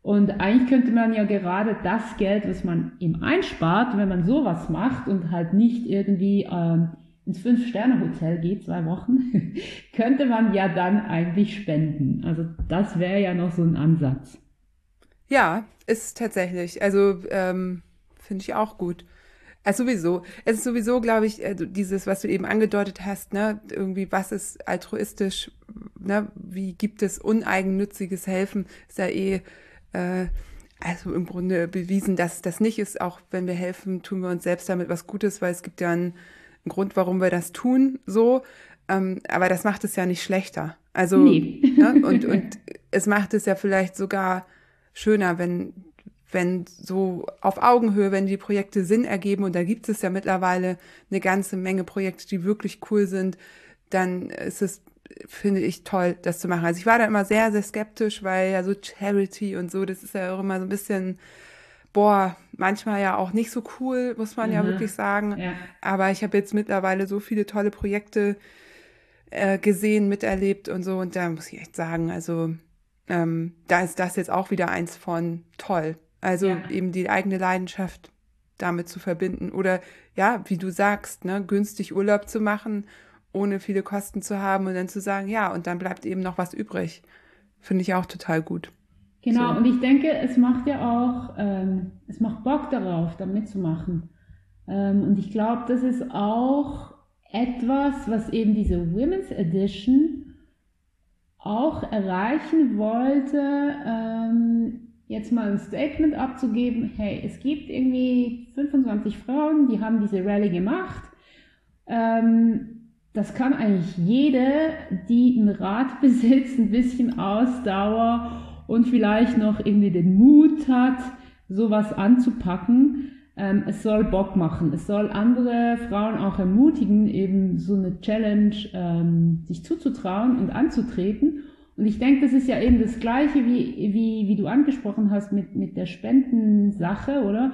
Und eigentlich könnte man ja gerade das Geld, was man ihm einspart, wenn man sowas macht und halt nicht irgendwie ähm, ins Fünf-Sterne-Hotel geht, zwei Wochen, könnte man ja dann eigentlich spenden. Also das wäre ja noch so ein Ansatz. Ja, ist tatsächlich. Also ähm, finde ich auch gut. Also sowieso. Es ist sowieso, glaube ich, also dieses, was du eben angedeutet hast, ne, irgendwie, was ist altruistisch, ne, wie gibt es uneigennütziges Helfen, ist ja eh äh, also im Grunde bewiesen, dass das nicht ist. Auch wenn wir helfen, tun wir uns selbst damit was Gutes, weil es gibt ja einen, einen Grund, warum wir das tun, so. Ähm, aber das macht es ja nicht schlechter. Also, nee. ne? und, und es macht es ja vielleicht sogar schöner, wenn, wenn so auf Augenhöhe, wenn die Projekte Sinn ergeben, und da gibt es ja mittlerweile eine ganze Menge Projekte, die wirklich cool sind, dann ist es finde ich toll, das zu machen. Also ich war da immer sehr, sehr skeptisch, weil ja so Charity und so, das ist ja auch immer so ein bisschen, boah, manchmal ja auch nicht so cool, muss man mhm. ja wirklich sagen. Ja. Aber ich habe jetzt mittlerweile so viele tolle Projekte äh, gesehen, miterlebt und so. Und da muss ich echt sagen, also ähm, da ist das jetzt auch wieder eins von toll. Also ja. eben die eigene Leidenschaft damit zu verbinden. Oder ja, wie du sagst, ne, günstig Urlaub zu machen ohne viele Kosten zu haben und dann zu sagen, ja, und dann bleibt eben noch was übrig. Finde ich auch total gut. Genau, so. und ich denke, es macht ja auch, ähm, es macht Bock darauf, da mitzumachen. Ähm, und ich glaube, das ist auch etwas, was eben diese Women's Edition auch erreichen wollte, ähm, jetzt mal ein Statement abzugeben, hey, es gibt irgendwie 25 Frauen, die haben diese Rallye gemacht. Ähm, das kann eigentlich jede, die ein Rad besitzt, ein bisschen Ausdauer und vielleicht noch irgendwie den Mut hat, sowas anzupacken. Ähm, es soll Bock machen. Es soll andere Frauen auch ermutigen, eben so eine Challenge ähm, sich zuzutrauen und anzutreten. Und ich denke, das ist ja eben das Gleiche, wie, wie, wie du angesprochen hast mit, mit der Spendensache, oder?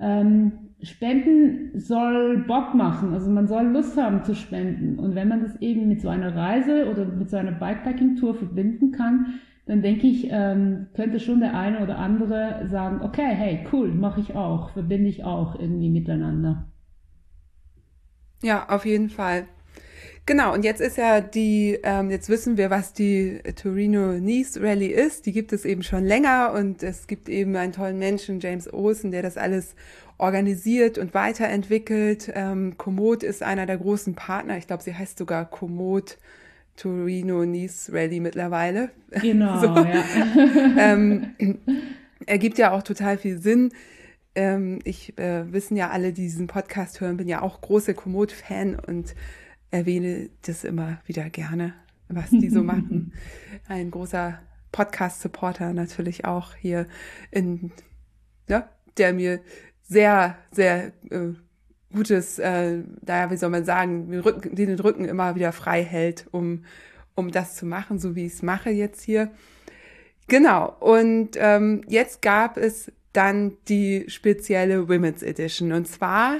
Ähm, Spenden soll Bock machen, also man soll Lust haben zu spenden. Und wenn man das eben mit so einer Reise oder mit so einer Bikepacking-Tour verbinden kann, dann denke ich, ähm, könnte schon der eine oder andere sagen, okay, hey, cool, mache ich auch, verbinde ich auch irgendwie miteinander. Ja, auf jeden Fall. Genau, und jetzt ist ja die, ähm, jetzt wissen wir, was die Torino-Nice Rally ist. Die gibt es eben schon länger und es gibt eben einen tollen Menschen, James Olsen, der das alles organisiert und weiterentwickelt. Ähm, Komoot ist einer der großen Partner. Ich glaube, sie heißt sogar Komoot Torino Nice Rally mittlerweile. Genau, so. ja. ähm, ergibt ja auch total viel Sinn. Ähm, ich äh, wissen ja alle, die diesen Podcast hören, bin ja auch große Komoot-Fan und erwähne das immer wieder gerne, was die so machen. Ein großer Podcast-Supporter natürlich auch hier in, ja, der mir sehr, sehr äh, gutes, äh, naja, wie soll man sagen, den Rücken, den Rücken immer wieder frei hält, um, um das zu machen, so wie ich es mache jetzt hier. Genau, und ähm, jetzt gab es dann die spezielle Women's Edition. Und zwar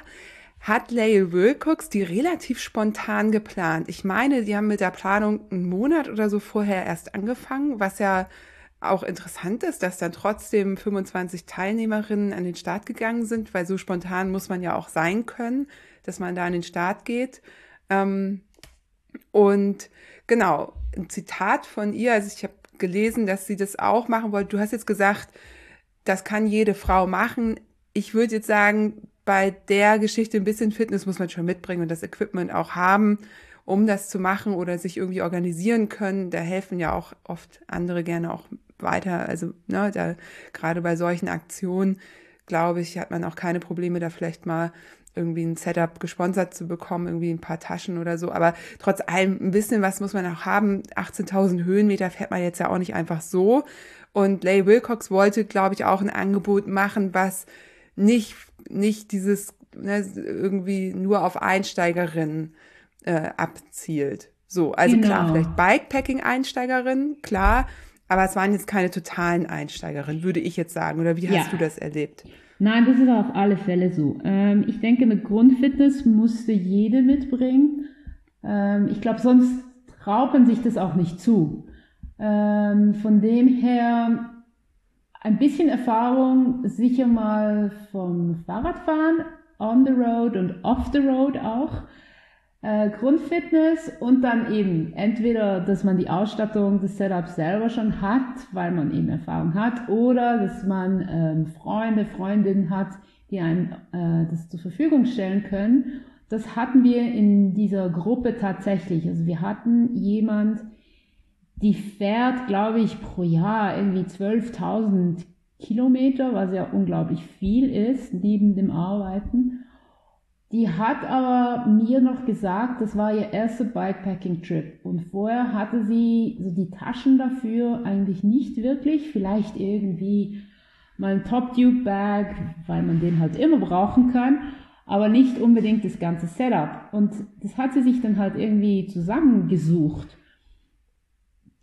hat Lael Wilcox die relativ spontan geplant. Ich meine, die haben mit der Planung einen Monat oder so vorher erst angefangen, was ja auch interessant ist, dass dann trotzdem 25 Teilnehmerinnen an den Start gegangen sind, weil so spontan muss man ja auch sein können, dass man da an den Start geht. Ähm, und genau, ein Zitat von ihr, also ich habe gelesen, dass sie das auch machen wollte. Du hast jetzt gesagt, das kann jede Frau machen. Ich würde jetzt sagen, bei der Geschichte ein bisschen Fitness muss man schon mitbringen und das Equipment auch haben, um das zu machen oder sich irgendwie organisieren können. Da helfen ja auch oft andere gerne auch weiter. Also, ne, da, gerade bei solchen Aktionen, glaube ich, hat man auch keine Probleme, da vielleicht mal irgendwie ein Setup gesponsert zu bekommen, irgendwie ein paar Taschen oder so. Aber trotz allem ein bisschen was muss man auch haben. 18.000 Höhenmeter fährt man jetzt ja auch nicht einfach so. Und Lay Wilcox wollte, glaube ich, auch ein Angebot machen, was nicht nicht dieses ne, irgendwie nur auf Einsteigerinnen äh, abzielt. So, also genau. klar, vielleicht Bikepacking-Einsteigerinnen, klar, aber es waren jetzt keine totalen Einsteigerinnen, würde ich jetzt sagen. Oder wie hast ja. du das erlebt? Nein, das ist auf alle Fälle so. Ähm, ich denke, eine Grundfitness musste jede mitbringen. Ähm, ich glaube, sonst traut man sich das auch nicht zu. Ähm, von dem her ein bisschen Erfahrung sicher mal vom Fahrradfahren, on the road und off the road auch. Äh, Grundfitness und dann eben entweder, dass man die Ausstattung des Setups selber schon hat, weil man eben Erfahrung hat, oder dass man ähm, Freunde, Freundinnen hat, die einem äh, das zur Verfügung stellen können. Das hatten wir in dieser Gruppe tatsächlich. Also wir hatten jemand, die fährt, glaube ich, pro Jahr irgendwie 12.000 Kilometer, was ja unglaublich viel ist, neben dem Arbeiten. Die hat aber mir noch gesagt, das war ihr erster Bikepacking-Trip. Und vorher hatte sie so die Taschen dafür eigentlich nicht wirklich. Vielleicht irgendwie mal ein Top-Duke-Bag, weil man den halt immer brauchen kann. Aber nicht unbedingt das ganze Setup. Und das hat sie sich dann halt irgendwie zusammengesucht.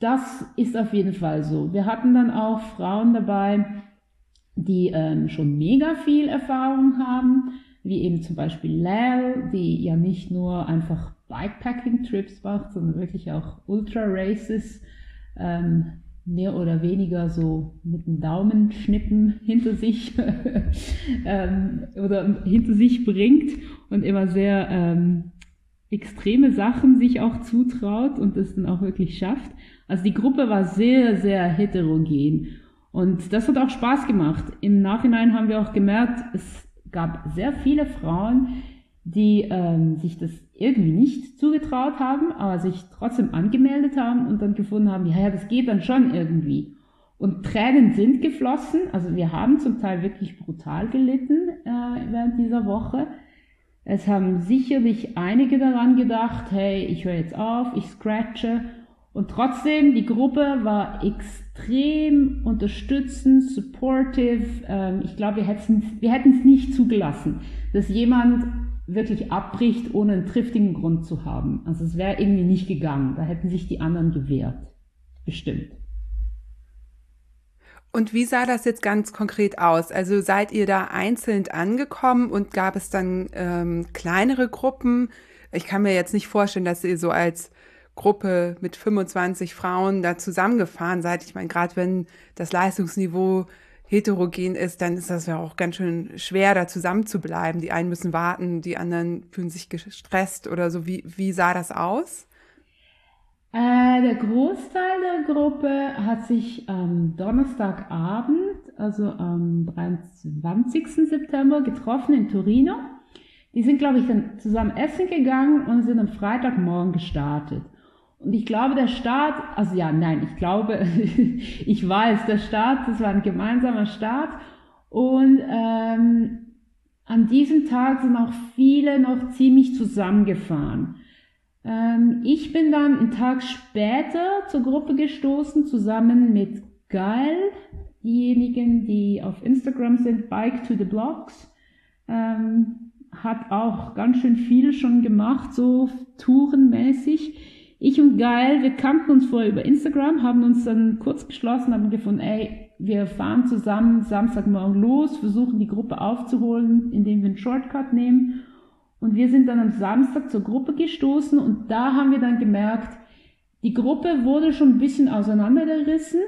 Das ist auf jeden Fall so. Wir hatten dann auch Frauen dabei, die ähm, schon mega viel Erfahrung haben, wie eben zum Beispiel Lal, die ja nicht nur einfach Bikepacking-Trips macht, sondern wirklich auch Ultra-Races, ähm, mehr oder weniger so mit dem Daumenschnippen hinter sich ähm, oder hinter sich bringt und immer sehr ähm, extreme Sachen sich auch zutraut und es dann auch wirklich schafft. Also die Gruppe war sehr, sehr heterogen. Und das hat auch Spaß gemacht. Im Nachhinein haben wir auch gemerkt, es gab sehr viele Frauen, die ähm, sich das irgendwie nicht zugetraut haben, aber sich trotzdem angemeldet haben und dann gefunden haben, ja, ja, das geht dann schon irgendwie. Und Tränen sind geflossen. Also wir haben zum Teil wirklich brutal gelitten äh, während dieser Woche. Es haben sicherlich einige daran gedacht, hey, ich höre jetzt auf, ich scratche und trotzdem, die Gruppe war extrem unterstützend, supportive. Ähm, ich glaube, wir hätten wir es nicht zugelassen, dass jemand wirklich abbricht, ohne einen triftigen Grund zu haben. Also es wäre irgendwie nicht gegangen. Da hätten sich die anderen gewehrt. Bestimmt. Und wie sah das jetzt ganz konkret aus? Also seid ihr da einzeln angekommen und gab es dann ähm, kleinere Gruppen? Ich kann mir jetzt nicht vorstellen, dass ihr so als Gruppe mit 25 Frauen da zusammengefahren seid. Ich meine, gerade wenn das Leistungsniveau heterogen ist, dann ist das ja auch ganz schön schwer, da zusammen zu bleiben. Die einen müssen warten, die anderen fühlen sich gestresst oder so. Wie, wie sah das aus? Äh, der Großteil der Gruppe hat sich am Donnerstagabend, also am 23. September, getroffen in Torino. Die sind, glaube ich, dann zusammen essen gegangen und sind am Freitagmorgen gestartet. Und ich glaube, der Start, also ja, nein, ich glaube, ich weiß, der Start, das war ein gemeinsamer Start. Und ähm, an diesem Tag sind auch viele noch ziemlich zusammengefahren. Ähm, ich bin dann einen Tag später zur Gruppe gestoßen, zusammen mit Geil, diejenigen, die auf Instagram sind, Bike to the Blocks. Ähm, hat auch ganz schön viel schon gemacht, so tourenmäßig. Ich und Geil, wir kannten uns vorher über Instagram, haben uns dann kurz geschlossen, haben gefunden, ey, wir fahren zusammen Samstagmorgen los, versuchen die Gruppe aufzuholen, indem wir einen Shortcut nehmen und wir sind dann am Samstag zur Gruppe gestoßen und da haben wir dann gemerkt, die Gruppe wurde schon ein bisschen auseinandergerissen.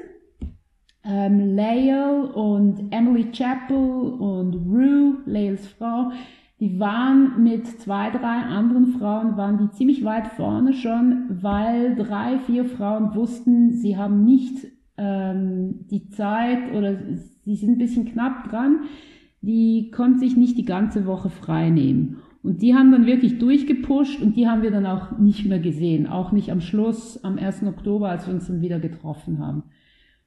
Ähm, Lael und Emily Chappell und Rue, Laels Frau, die waren mit zwei, drei anderen Frauen, waren die ziemlich weit vorne schon, weil drei, vier Frauen wussten, sie haben nicht ähm, die Zeit oder sie sind ein bisschen knapp dran, die konnten sich nicht die ganze Woche frei nehmen. Und die haben dann wirklich durchgepusht und die haben wir dann auch nicht mehr gesehen. Auch nicht am Schluss, am 1. Oktober, als wir uns dann wieder getroffen haben.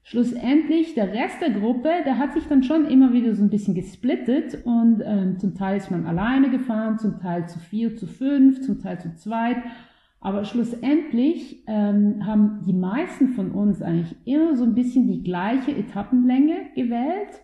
Schlussendlich, der Rest der Gruppe, der hat sich dann schon immer wieder so ein bisschen gesplittet und ähm, zum Teil ist man alleine gefahren, zum Teil zu vier, zu fünf, zum Teil zu zweit. Aber schlussendlich ähm, haben die meisten von uns eigentlich immer so ein bisschen die gleiche Etappenlänge gewählt.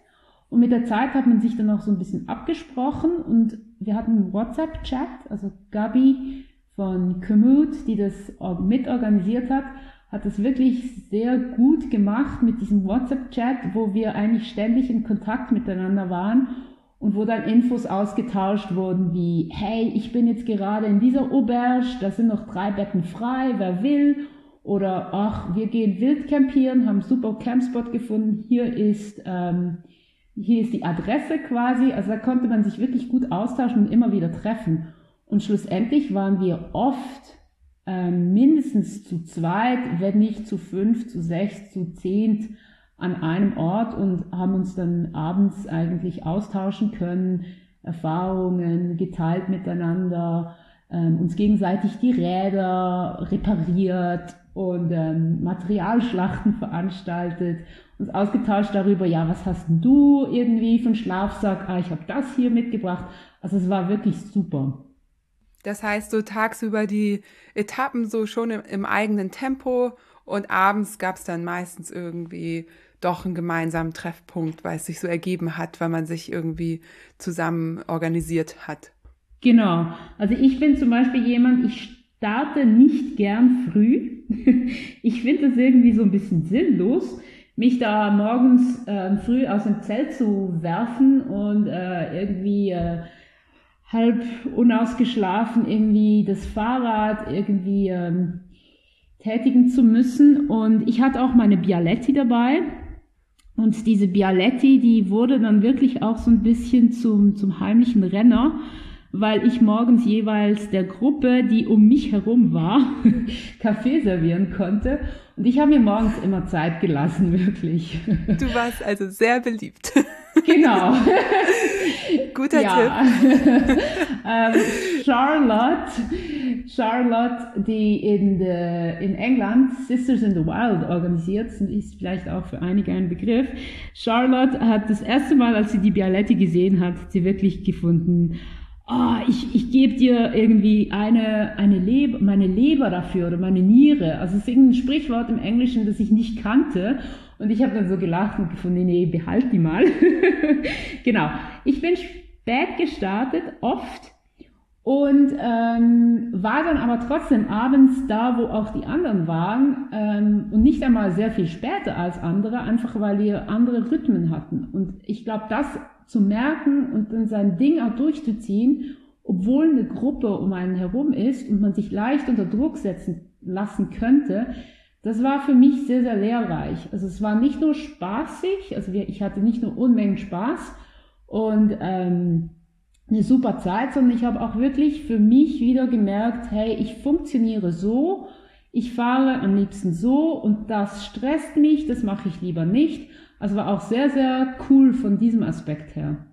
Und mit der Zeit hat man sich dann auch so ein bisschen abgesprochen und wir hatten einen WhatsApp-Chat, also Gabi von Komoot, die das mitorganisiert hat, hat das wirklich sehr gut gemacht mit diesem WhatsApp-Chat, wo wir eigentlich ständig in Kontakt miteinander waren und wo dann Infos ausgetauscht wurden wie, hey, ich bin jetzt gerade in dieser Auberge, da sind noch drei Betten frei, wer will. Oder, ach, wir gehen wild campieren, haben super Campspot gefunden, hier ist ähm, hier ist die Adresse quasi, also da konnte man sich wirklich gut austauschen und immer wieder treffen. Und schlussendlich waren wir oft äh, mindestens zu zweit, wenn nicht zu fünf, zu sechs, zu zehnt an einem Ort und haben uns dann abends eigentlich austauschen können, Erfahrungen geteilt miteinander, ähm, uns gegenseitig die Räder repariert und ähm, Materialschlachten veranstaltet uns ausgetauscht darüber, ja, was hast du irgendwie von Schlafsack? Ah, ich habe das hier mitgebracht. Also es war wirklich super. Das heißt, so tagsüber die Etappen so schon im, im eigenen Tempo und abends gab es dann meistens irgendwie doch einen gemeinsamen Treffpunkt, weil es sich so ergeben hat, weil man sich irgendwie zusammen organisiert hat. Genau. Also ich bin zum Beispiel jemand, ich starte nicht gern früh. ich finde das irgendwie so ein bisschen sinnlos mich da morgens äh, früh aus dem Zelt zu werfen und äh, irgendwie äh, halb unausgeschlafen irgendwie das Fahrrad irgendwie ähm, tätigen zu müssen. Und ich hatte auch meine Bialetti dabei. Und diese Bialetti, die wurde dann wirklich auch so ein bisschen zum, zum heimlichen Renner weil ich morgens jeweils der Gruppe, die um mich herum war, Kaffee servieren konnte. Und ich habe mir morgens immer Zeit gelassen, wirklich. Du warst also sehr beliebt. Genau. Guter ja. Tipp. ähm, Charlotte, Charlotte, die in, de, in England Sisters in the Wild organisiert, ist vielleicht auch für einige ein Begriff. Charlotte hat das erste Mal, als sie die Bialetti gesehen hat, sie wirklich gefunden, oh, ich, ich gebe dir irgendwie eine, eine Leber, meine Leber dafür oder meine Niere. Also es ist irgendein Sprichwort im Englischen, das ich nicht kannte. Und ich habe dann so gelacht und gefunden, nee, behalt die mal. genau. Ich bin spät gestartet, oft. Und ähm, war dann aber trotzdem abends da, wo auch die anderen waren. Ähm, und nicht einmal sehr viel später als andere, einfach weil wir andere Rhythmen hatten. Und ich glaube, das zu merken und dann sein Ding auch durchzuziehen, obwohl eine Gruppe um einen herum ist und man sich leicht unter Druck setzen lassen könnte, das war für mich sehr, sehr lehrreich. Also es war nicht nur spaßig, also ich hatte nicht nur Unmengen Spaß und ähm, eine super Zeit, sondern ich habe auch wirklich für mich wieder gemerkt, hey, ich funktioniere so, ich fahre am liebsten so und das stresst mich, das mache ich lieber nicht. Also war auch sehr, sehr cool von diesem Aspekt her.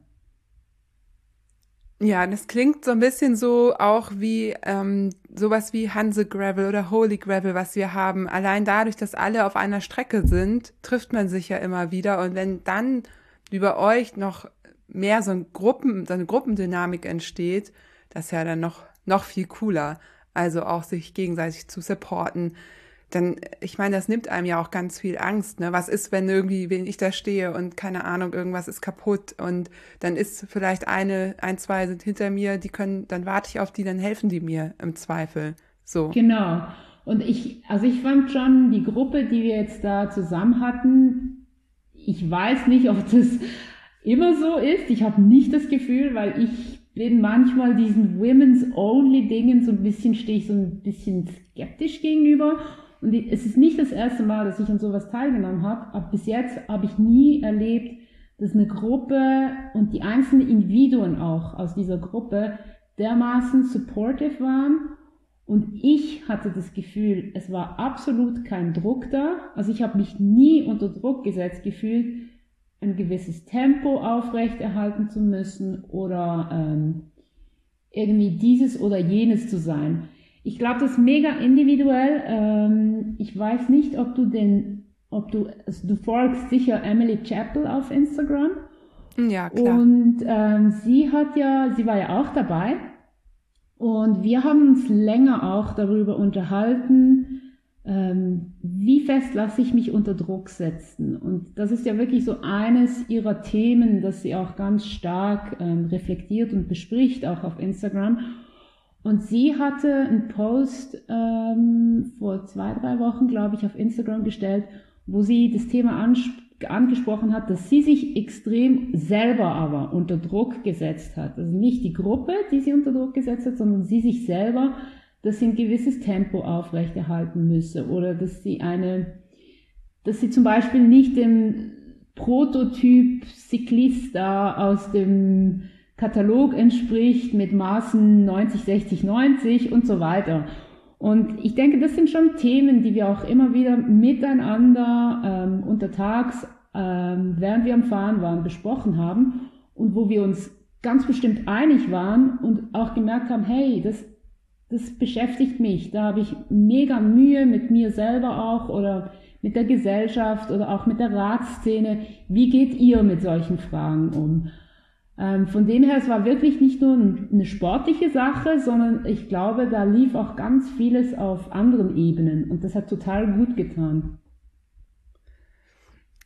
Ja, das klingt so ein bisschen so auch wie ähm, sowas wie Hanse Gravel oder Holy Gravel, was wir haben. Allein dadurch, dass alle auf einer Strecke sind, trifft man sich ja immer wieder. Und wenn dann über euch noch mehr so, ein Gruppen, so eine Gruppendynamik entsteht, das ist ja dann noch, noch viel cooler. Also auch sich gegenseitig zu supporten, dann, ich meine, das nimmt einem ja auch ganz viel Angst. Ne? Was ist, wenn irgendwie, wenn ich da stehe und keine Ahnung, irgendwas ist kaputt und dann ist vielleicht eine, ein, zwei sind hinter mir, die können, dann warte ich auf die, dann helfen die mir im Zweifel. So. Genau. Und ich, also ich fand schon die Gruppe, die wir jetzt da zusammen hatten, ich weiß nicht, ob das immer so ist. Ich habe nicht das Gefühl, weil ich bin manchmal diesen Women's Only Dingen so ein bisschen, stehe ich so ein bisschen skeptisch gegenüber. Und es ist nicht das erste Mal, dass ich an sowas teilgenommen habe, aber bis jetzt habe ich nie erlebt, dass eine Gruppe und die einzelnen Individuen auch aus dieser Gruppe dermaßen supportive waren. Und ich hatte das Gefühl, es war absolut kein Druck da. Also ich habe mich nie unter Druck gesetzt gefühlt, ein gewisses Tempo aufrechterhalten zu müssen oder ähm, irgendwie dieses oder jenes zu sein. Ich glaube, das ist mega individuell. Ähm, ich weiß nicht, ob du den, ob du, also du folgst sicher Emily Chappell auf Instagram. Ja, klar. Und ähm, sie hat ja, sie war ja auch dabei. Und wir haben uns länger auch darüber unterhalten, ähm, wie fest lasse ich mich unter Druck setzen. Und das ist ja wirklich so eines ihrer Themen, das sie auch ganz stark ähm, reflektiert und bespricht, auch auf Instagram. Und sie hatte einen Post ähm, vor zwei, drei Wochen, glaube ich, auf Instagram gestellt, wo sie das Thema angesprochen hat, dass sie sich extrem selber aber unter Druck gesetzt hat. Also nicht die Gruppe, die sie unter Druck gesetzt hat, sondern sie sich selber, dass sie ein gewisses Tempo aufrechterhalten müsse oder dass sie eine, dass sie zum Beispiel nicht dem Prototyp Cyclist da aus dem Katalog entspricht mit Maßen 90, 60, 90 und so weiter. Und ich denke, das sind schon Themen, die wir auch immer wieder miteinander ähm, untertags, ähm, während wir am Fahren waren, besprochen haben und wo wir uns ganz bestimmt einig waren und auch gemerkt haben, hey, das, das beschäftigt mich. Da habe ich mega Mühe mit mir selber auch oder mit der Gesellschaft oder auch mit der Ratsszene. Wie geht ihr mit solchen Fragen um? Ähm, von dem her, es war wirklich nicht nur eine sportliche Sache, sondern ich glaube, da lief auch ganz vieles auf anderen Ebenen und das hat total gut getan.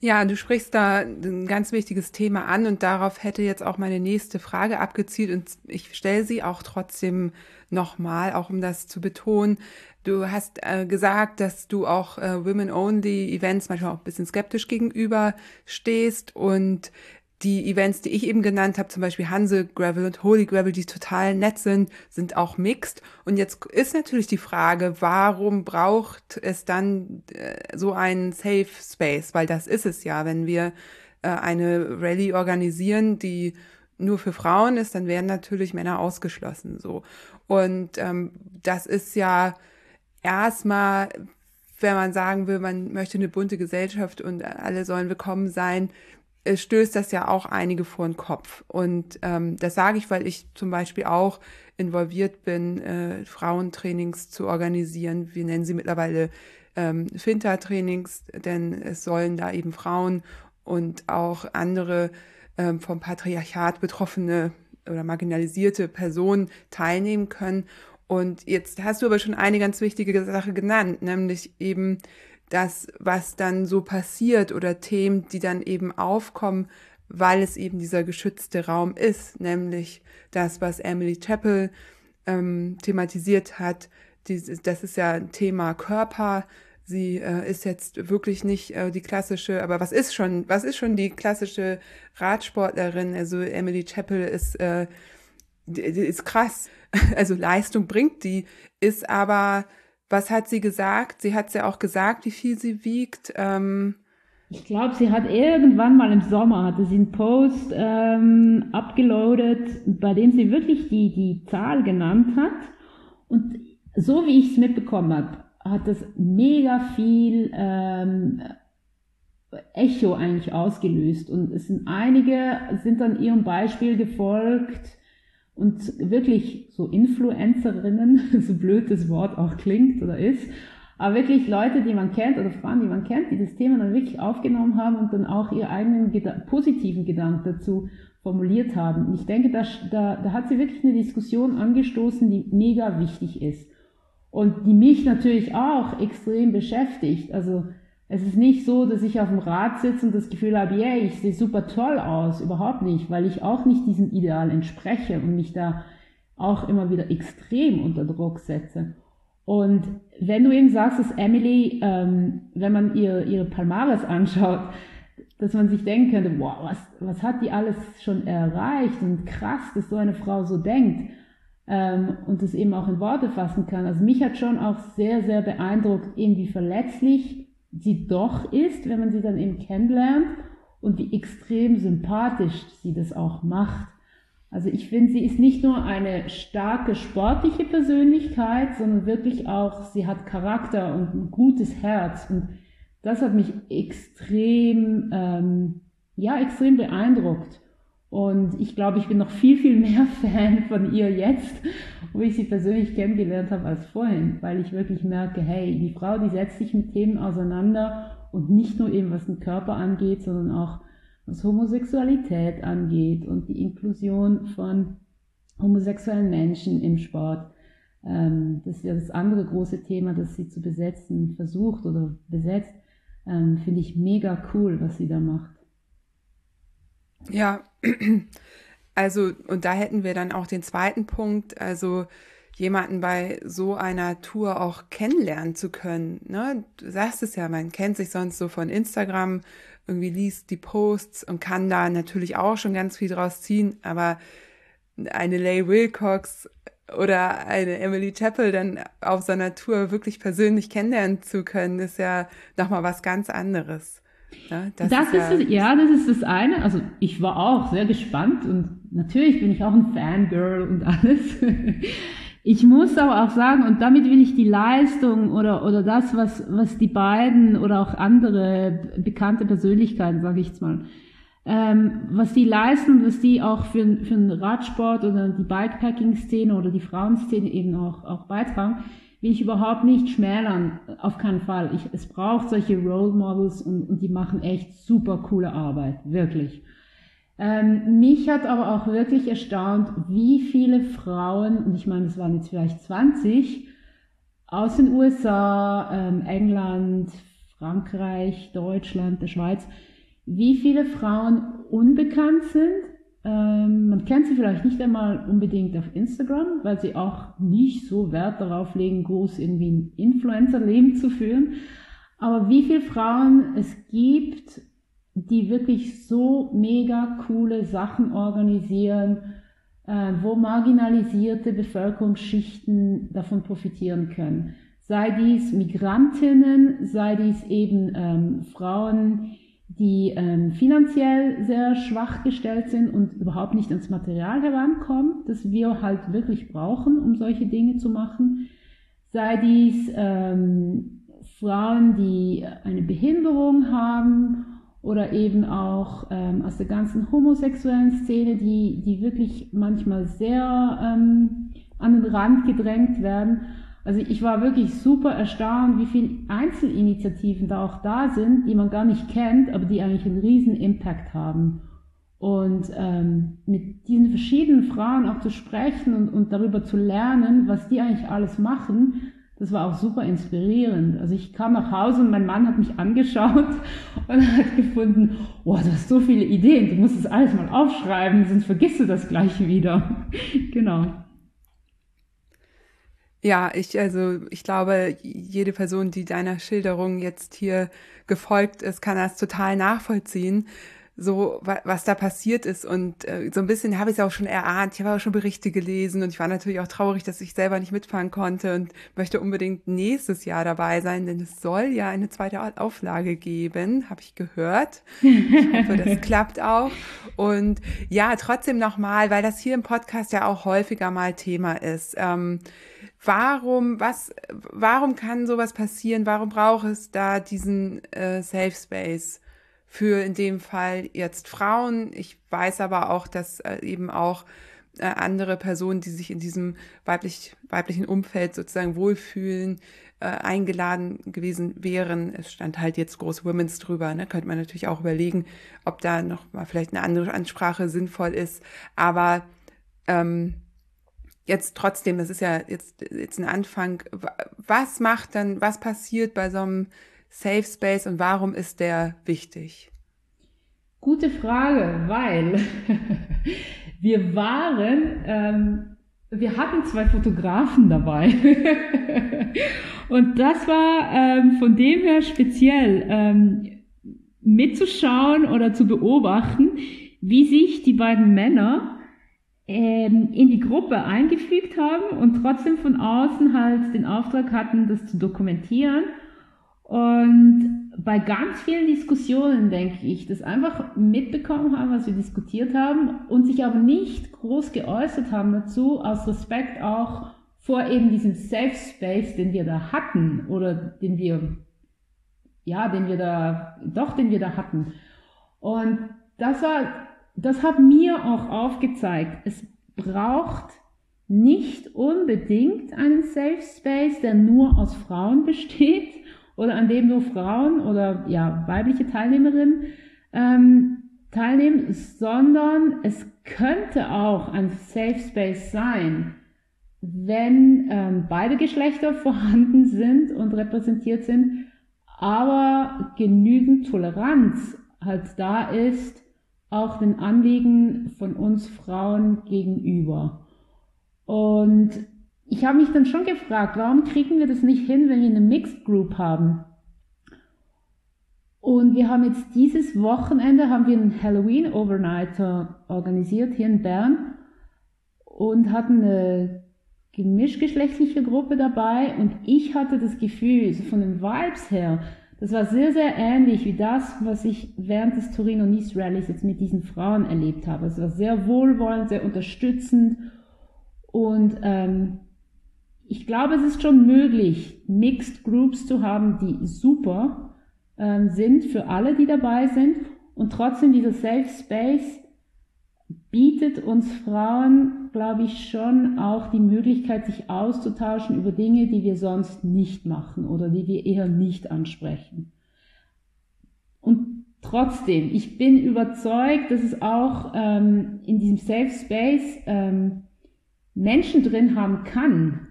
Ja, du sprichst da ein ganz wichtiges Thema an und darauf hätte jetzt auch meine nächste Frage abgezielt und ich stelle sie auch trotzdem nochmal, auch um das zu betonen. Du hast äh, gesagt, dass du auch äh, Women-Only-Events manchmal auch ein bisschen skeptisch gegenüber stehst und die Events, die ich eben genannt habe, zum Beispiel Hanse Gravel und Holy Gravel, die total nett sind, sind auch mixed. Und jetzt ist natürlich die Frage, warum braucht es dann äh, so einen Safe Space? Weil das ist es ja, wenn wir äh, eine Rallye organisieren, die nur für Frauen ist, dann werden natürlich Männer ausgeschlossen. So und ähm, das ist ja erstmal, wenn man sagen will, man möchte eine bunte Gesellschaft und alle sollen willkommen sein, stößt das ja auch einige vor den Kopf. Und ähm, das sage ich, weil ich zum Beispiel auch involviert bin, äh, Frauentrainings zu organisieren. Wir nennen sie mittlerweile ähm, Finta-Trainings, denn es sollen da eben Frauen und auch andere ähm, vom Patriarchat betroffene oder marginalisierte Personen teilnehmen können. Und jetzt hast du aber schon eine ganz wichtige Sache genannt, nämlich eben das, was dann so passiert oder Themen, die dann eben aufkommen, weil es eben dieser geschützte Raum ist, nämlich das, was Emily Chappell ähm, thematisiert hat. Dies, das ist ja ein Thema Körper. Sie äh, ist jetzt wirklich nicht äh, die klassische, aber was ist schon, was ist schon die klassische Radsportlerin? Also Emily Chappell ist, äh, die, die ist krass. Also Leistung bringt die, ist aber Was hat sie gesagt? Sie hat ja auch gesagt, wie viel sie wiegt. Ähm, ich glaube, sie hat irgendwann mal im Sommer hatte sie einen Post ähm, abgeloadet, bei dem sie wirklich die, die Zahl genannt hat. Und so wie ich es mitbekommen habe, hat das mega viel ähm, Echo eigentlich ausgelöst. Und es sind einige, sind dann ihrem Beispiel gefolgt und wirklich so Influencerinnen, so blöd das Wort auch klingt oder ist, aber wirklich Leute, die man kennt oder Frauen, die man kennt, die das Thema dann wirklich aufgenommen haben und dann auch ihre eigenen Geda positiven Gedanken dazu formuliert haben. Und ich denke, da, da, da hat sie wirklich eine Diskussion angestoßen, die mega wichtig ist. Und die mich natürlich auch extrem beschäftigt. Also es ist nicht so, dass ich auf dem Rad sitze und das Gefühl habe, yeah, ich sehe super toll aus. Überhaupt nicht, weil ich auch nicht diesem Ideal entspreche und mich da auch immer wieder extrem unter Druck setze. Und wenn du eben sagst, dass Emily, ähm, wenn man ihr, ihre Palmares anschaut, dass man sich denken könnte, wow, was, was hat die alles schon erreicht und krass, dass so eine Frau so denkt ähm, und das eben auch in Worte fassen kann. Also mich hat schon auch sehr, sehr beeindruckt, eben wie verletzlich sie doch ist, wenn man sie dann eben kennenlernt und wie extrem sympathisch sie das auch macht. Also ich finde, sie ist nicht nur eine starke sportliche Persönlichkeit, sondern wirklich auch, sie hat Charakter und ein gutes Herz. Und das hat mich extrem, ähm, ja, extrem beeindruckt. Und ich glaube, ich bin noch viel, viel mehr Fan von ihr jetzt, wo ich sie persönlich kennengelernt habe als vorhin, weil ich wirklich merke, hey, die Frau, die setzt sich mit Themen auseinander und nicht nur eben was den Körper angeht, sondern auch was Homosexualität angeht und die Inklusion von homosexuellen Menschen im Sport. Ähm, das ist ja das andere große Thema, das sie zu besetzen versucht oder besetzt. Ähm, Finde ich mega cool, was sie da macht. Ja, also, und da hätten wir dann auch den zweiten Punkt, also jemanden bei so einer Tour auch kennenlernen zu können. Ne? Du sagst es ja, man kennt sich sonst so von Instagram, irgendwie liest die Posts und kann da natürlich auch schon ganz viel draus ziehen, aber eine Leigh Wilcox oder eine Emily Chappell dann auf seiner Tour wirklich persönlich kennenlernen zu können, ist ja nochmal was ganz anderes. Ja, das, das, ist, ist ja, das, ja, das ist das eine. Also ich war auch sehr gespannt und natürlich bin ich auch ein Fangirl und alles. Ich muss aber auch sagen, und damit will ich die Leistung oder, oder das, was, was die beiden oder auch andere bekannte Persönlichkeiten, sage ich jetzt mal, ähm, was die leisten, was die auch für, für den Radsport oder die Bikepacking-Szene oder die Frauenszene eben auch, auch beitragen, will ich überhaupt nicht schmälern, auf keinen Fall. Ich, es braucht solche Role Models und, und die machen echt super coole Arbeit, wirklich. Ähm, mich hat aber auch wirklich erstaunt, wie viele Frauen, und ich meine, es waren jetzt vielleicht 20, aus den USA, ähm, England, Frankreich, Deutschland, der Schweiz, wie viele Frauen unbekannt sind. Ähm, man kennt sie vielleicht nicht einmal unbedingt auf Instagram, weil sie auch nicht so Wert darauf legen, groß irgendwie ein Influencer-Leben zu führen. Aber wie viele Frauen es gibt, die wirklich so mega coole Sachen organisieren, äh, wo marginalisierte Bevölkerungsschichten davon profitieren können. Sei dies Migrantinnen, sei dies eben ähm, Frauen, die ähm, finanziell sehr schwach gestellt sind und überhaupt nicht ans Material herankommen, das wir halt wirklich brauchen, um solche Dinge zu machen. Sei dies ähm, Frauen, die eine Behinderung haben oder eben auch ähm, aus der ganzen homosexuellen Szene, die, die wirklich manchmal sehr ähm, an den Rand gedrängt werden. Also ich war wirklich super erstaunt, wie viele Einzelinitiativen da auch da sind, die man gar nicht kennt, aber die eigentlich einen riesen Impact haben. Und ähm, mit diesen verschiedenen Frauen auch zu sprechen und, und darüber zu lernen, was die eigentlich alles machen, das war auch super inspirierend. Also ich kam nach Hause und mein Mann hat mich angeschaut und hat gefunden, oh, du hast so viele Ideen, du musst das alles mal aufschreiben, sonst vergisst du das gleich wieder. genau. Ja, ich, also ich glaube, jede Person, die deiner Schilderung jetzt hier gefolgt ist, kann das total nachvollziehen. so was da passiert ist und äh, so ein bisschen habe ich es auch schon erahnt. Ich habe auch schon Berichte gelesen und ich war natürlich auch traurig, dass ich selber nicht mitfahren konnte und möchte unbedingt nächstes Jahr dabei sein, denn es soll ja eine zweite Auflage geben, habe ich gehört. Ich hoffe, das klappt auch. Und ja, trotzdem nochmal, weil das hier im Podcast ja auch häufiger mal Thema ist. Ähm, warum, was, warum kann sowas passieren? Warum braucht es da diesen äh, Safe Space? für in dem Fall jetzt Frauen. Ich weiß aber auch, dass äh, eben auch äh, andere Personen, die sich in diesem weiblich, weiblichen Umfeld sozusagen wohlfühlen, äh, eingeladen gewesen wären. Es stand halt jetzt groß Women's drüber. Ne? Könnte man natürlich auch überlegen, ob da noch mal vielleicht eine andere Ansprache sinnvoll ist. Aber ähm, jetzt trotzdem, das ist ja jetzt, jetzt ein Anfang. Was macht dann, was passiert bei so einem Safe Space und warum ist der wichtig? Gute Frage, weil wir waren, ähm, wir hatten zwei Fotografen dabei. und das war ähm, von dem her speziell, ähm, mitzuschauen oder zu beobachten, wie sich die beiden Männer ähm, in die Gruppe eingefügt haben und trotzdem von außen halt den Auftrag hatten, das zu dokumentieren und bei ganz vielen Diskussionen, denke ich, das einfach mitbekommen haben, was wir diskutiert haben und sich aber nicht groß geäußert haben dazu, aus Respekt auch vor eben diesem Safe Space, den wir da hatten oder den wir, ja, den wir da, doch, den wir da hatten. Und das war, das hat mir auch aufgezeigt, es braucht nicht unbedingt einen Safe Space, der nur aus Frauen besteht, oder an dem nur Frauen oder ja, weibliche Teilnehmerinnen ähm, teilnehmen, sondern es könnte auch ein Safe Space sein, wenn ähm, beide Geschlechter vorhanden sind und repräsentiert sind, aber genügend Toleranz halt da ist, auch den Anliegen von uns Frauen gegenüber. Und ich habe mich dann schon gefragt, warum kriegen wir das nicht hin, wenn wir eine Mixed Group haben? Und wir haben jetzt dieses Wochenende haben wir einen Halloween Overnighter organisiert hier in Bern und hatten eine gemischgeschlechtliche Gruppe dabei und ich hatte das Gefühl, so von den Vibes her, das war sehr, sehr ähnlich wie das, was ich während des Torino Nice Rallies jetzt mit diesen Frauen erlebt habe. Es war sehr wohlwollend, sehr unterstützend und ähm, ich glaube, es ist schon möglich, Mixed Groups zu haben, die super ähm, sind für alle, die dabei sind. Und trotzdem dieser Safe Space bietet uns Frauen, glaube ich, schon auch die Möglichkeit, sich auszutauschen über Dinge, die wir sonst nicht machen oder die wir eher nicht ansprechen. Und trotzdem, ich bin überzeugt, dass es auch ähm, in diesem Safe Space ähm, Menschen drin haben kann,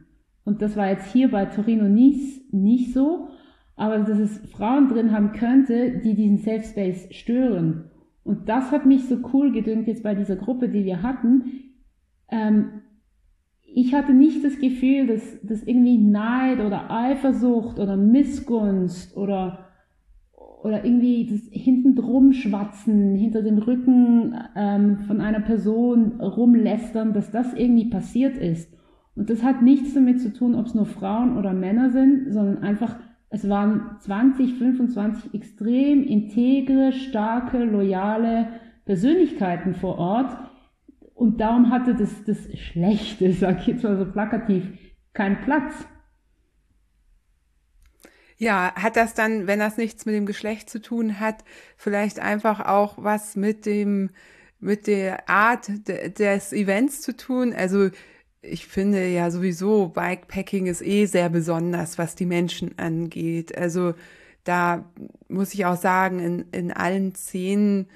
und das war jetzt hier bei Torino Nice nicht so, aber dass es Frauen drin haben könnte, die diesen Safe Space stören. Und das hat mich so cool gedünkt jetzt bei dieser Gruppe, die wir hatten. Ähm, ich hatte nicht das Gefühl, dass, dass irgendwie Neid oder Eifersucht oder Missgunst oder, oder irgendwie das hinten drum schwatzen, hinter dem Rücken ähm, von einer Person rumlästern, dass das irgendwie passiert ist. Und das hat nichts damit zu tun, ob es nur Frauen oder Männer sind, sondern einfach, es waren 20, 25 extrem integre, starke, loyale Persönlichkeiten vor Ort. Und darum hatte das, das Schlechte, sag ich jetzt mal so plakativ, keinen Platz. Ja, hat das dann, wenn das nichts mit dem Geschlecht zu tun hat, vielleicht einfach auch was mit dem, mit der Art des Events zu tun? Also ich finde ja sowieso, Bikepacking ist eh sehr besonders, was die Menschen angeht. Also da muss ich auch sagen, in, in allen Szenen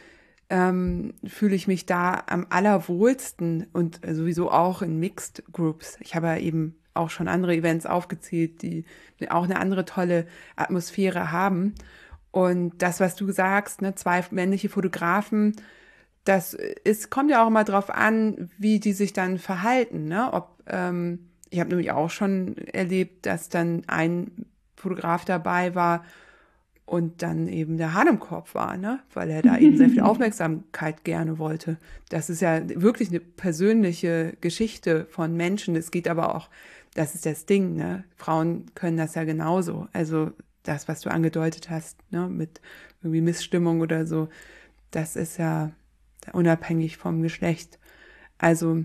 ähm, fühle ich mich da am allerwohlsten und sowieso auch in Mixed Groups. Ich habe ja eben auch schon andere Events aufgezählt, die auch eine andere tolle Atmosphäre haben. Und das, was du sagst, ne, zwei männliche Fotografen, das ist, kommt ja auch immer drauf an, wie die sich dann verhalten. Ne? Ob, ähm, ich habe nämlich auch schon erlebt, dass dann ein Fotograf dabei war und dann eben der Hahn im Korb war, ne? weil er da eben sehr viel Aufmerksamkeit gerne wollte. Das ist ja wirklich eine persönliche Geschichte von Menschen. Es geht aber auch, das ist das Ding, ne? Frauen können das ja genauso. Also das, was du angedeutet hast, ne? mit irgendwie Missstimmung oder so, das ist ja unabhängig vom Geschlecht. Also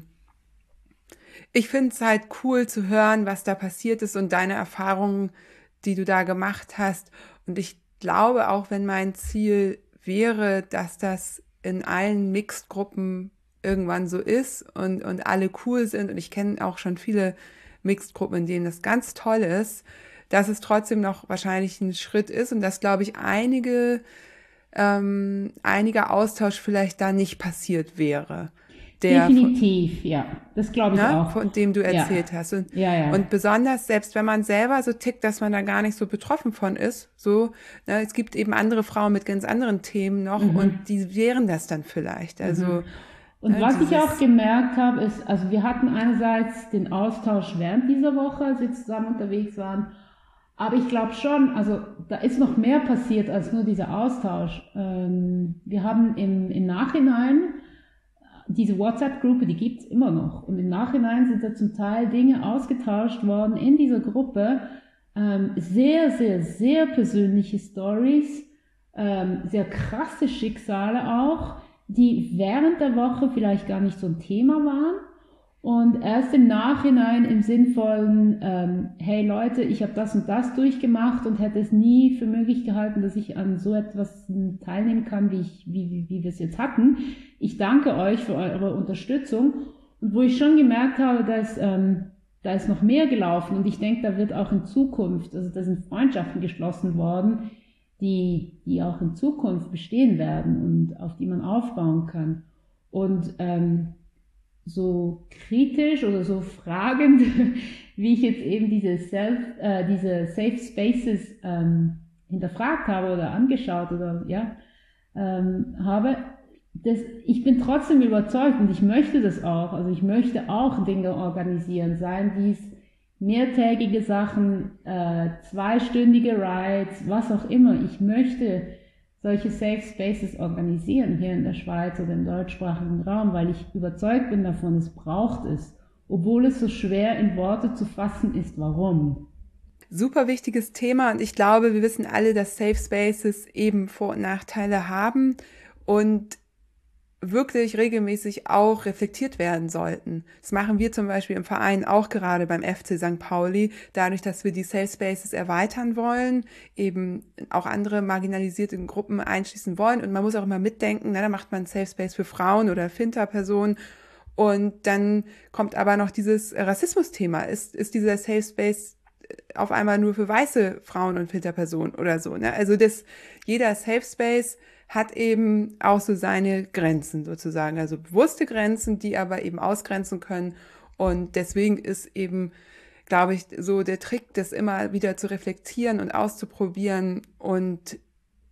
ich finde es halt cool zu hören, was da passiert ist und deine Erfahrungen, die du da gemacht hast. Und ich glaube, auch wenn mein Ziel wäre, dass das in allen Mixed-Gruppen irgendwann so ist und, und alle cool sind, und ich kenne auch schon viele Mixed-Gruppen, in denen das ganz toll ist, dass es trotzdem noch wahrscheinlich ein Schritt ist und dass, glaube ich, einige, ähm, einiger Austausch vielleicht da nicht passiert wäre der Definitiv, von, ja. Das glaube ich ne, auch. Von dem du erzählt ja. hast. Und, ja, ja. und besonders, selbst wenn man selber so tickt, dass man da gar nicht so betroffen von ist, so, ne, es gibt eben andere Frauen mit ganz anderen Themen noch mhm. und die wären das dann vielleicht. Also, mhm. Und ne, was ich auch gemerkt habe, ist, also wir hatten einerseits den Austausch während dieser Woche, als wir zusammen unterwegs waren, aber ich glaube schon, also da ist noch mehr passiert als nur dieser Austausch. Ähm, wir haben im, im Nachhinein diese WhatsApp-Gruppe, die gibt's immer noch. Und im Nachhinein sind da zum Teil Dinge ausgetauscht worden in dieser Gruppe. Ähm, sehr, sehr, sehr persönliche Stories, ähm, sehr krasse Schicksale auch, die während der Woche vielleicht gar nicht so ein Thema waren und erst im Nachhinein im sinnvollen, ähm, hey Leute, ich habe das und das durchgemacht und hätte es nie für möglich gehalten, dass ich an so etwas teilnehmen kann, wie, ich, wie, wie, wie wir es jetzt hatten. Ich danke euch für eure Unterstützung. Und wo ich schon gemerkt habe, dass ähm, da ist noch mehr gelaufen und ich denke, da wird auch in Zukunft, also da sind Freundschaften geschlossen worden, die, die auch in Zukunft bestehen werden und auf die man aufbauen kann. Und ähm, so kritisch oder so fragend, wie ich jetzt eben diese, Self, äh, diese Safe Spaces ähm, hinterfragt habe oder angeschaut oder ja, ähm, habe, das, ich bin trotzdem überzeugt und ich möchte das auch. Also ich möchte auch Dinge organisieren, seien dies mehrtägige Sachen, äh, zweistündige Rides, was auch immer. Ich möchte solche Safe Spaces organisieren hier in der Schweiz oder im deutschsprachigen Raum, weil ich überzeugt bin davon, es braucht es, obwohl es so schwer in Worte zu fassen ist, warum. Super wichtiges Thema und ich glaube, wir wissen alle, dass Safe Spaces eben Vor- und Nachteile haben und wirklich regelmäßig auch reflektiert werden sollten. Das machen wir zum Beispiel im Verein auch gerade beim FC St. Pauli, dadurch, dass wir die Safe Spaces erweitern wollen, eben auch andere marginalisierte Gruppen einschließen wollen. Und man muss auch immer mitdenken, na, da macht man Safe Space für Frauen oder Finter-Personen. Und dann kommt aber noch dieses Rassismus-Thema. Ist, ist dieser Safe Space auf einmal nur für weiße Frauen und Finter-Personen oder so? Ne? Also das, jeder Safe Space hat eben auch so seine Grenzen sozusagen, also bewusste Grenzen, die aber eben ausgrenzen können. Und deswegen ist eben, glaube ich, so der Trick, das immer wieder zu reflektieren und auszuprobieren und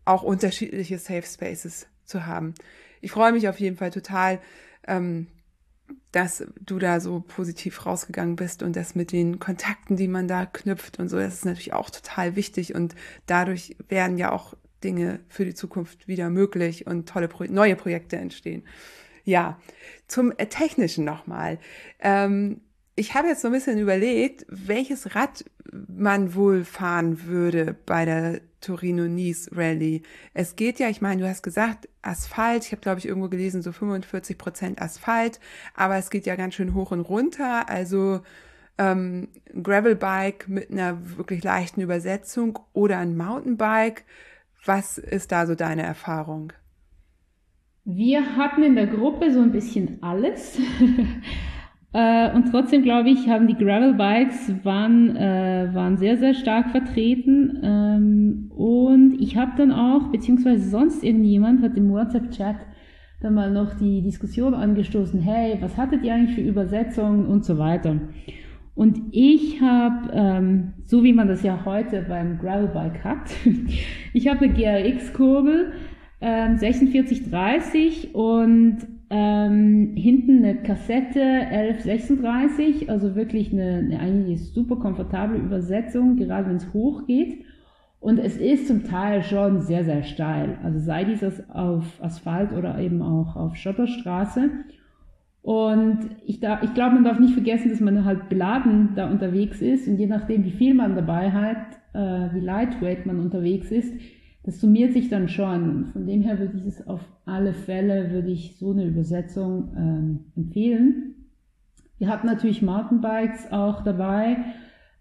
auch unterschiedliche Safe Spaces zu haben. Ich freue mich auf jeden Fall total, ähm, dass du da so positiv rausgegangen bist und das mit den Kontakten, die man da knüpft und so, das ist natürlich auch total wichtig und dadurch werden ja auch Dinge für die Zukunft wieder möglich und tolle Pro neue Projekte entstehen. Ja, zum äh, Technischen nochmal. Ähm, ich habe jetzt so ein bisschen überlegt, welches Rad man wohl fahren würde bei der Torino-Nice Rally. Es geht ja, ich meine, du hast gesagt, Asphalt. Ich habe, glaube ich, irgendwo gelesen, so 45 Prozent Asphalt. Aber es geht ja ganz schön hoch und runter. Also ähm, Gravelbike mit einer wirklich leichten Übersetzung oder ein Mountainbike was ist da so deine Erfahrung? Wir hatten in der Gruppe so ein bisschen alles. Äh, und trotzdem glaube ich, haben die Gravel Bikes waren, äh, waren sehr, sehr stark vertreten. Ähm, und ich habe dann auch, beziehungsweise sonst irgendjemand hat im WhatsApp-Chat dann mal noch die Diskussion angestoßen, hey, was hattet ihr eigentlich für Übersetzungen und so weiter. Und ich habe, ähm, so wie man das ja heute beim Gravelbike hat, ich habe eine GRX-Kurbel, ähm, 4630 und ähm, hinten eine Kassette 1136, also wirklich eine, eine eigentlich super komfortable Übersetzung, gerade wenn es hoch geht. Und es ist zum Teil schon sehr, sehr steil. Also sei dieses auf Asphalt oder eben auch auf Schotterstraße. Und ich, da, ich glaube, man darf nicht vergessen, dass man halt beladen da unterwegs ist. Und je nachdem, wie viel man dabei hat, äh, wie lightweight man unterwegs ist, das summiert sich dann schon. Von dem her würde ich es auf alle Fälle, würde ich so eine Übersetzung ähm, empfehlen. Wir hatten natürlich Mountainbikes auch dabei,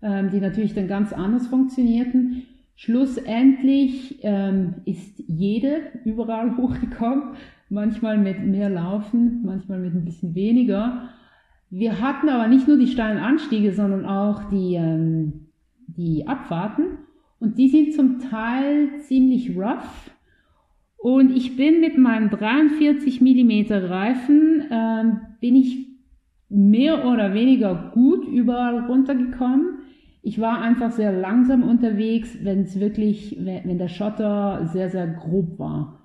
ähm, die natürlich dann ganz anders funktionierten. Schlussendlich ähm, ist jede überall hochgekommen, manchmal mit mehr Laufen, manchmal mit ein bisschen weniger. Wir hatten aber nicht nur die steilen Anstiege, sondern auch die, ähm, die Abfahrten und die sind zum Teil ziemlich rough. Und ich bin mit meinem 43 mm Reifen, ähm, bin ich mehr oder weniger gut überall runtergekommen. Ich war einfach sehr langsam unterwegs, wenn es wirklich, wenn, wenn der Schotter sehr, sehr grob war.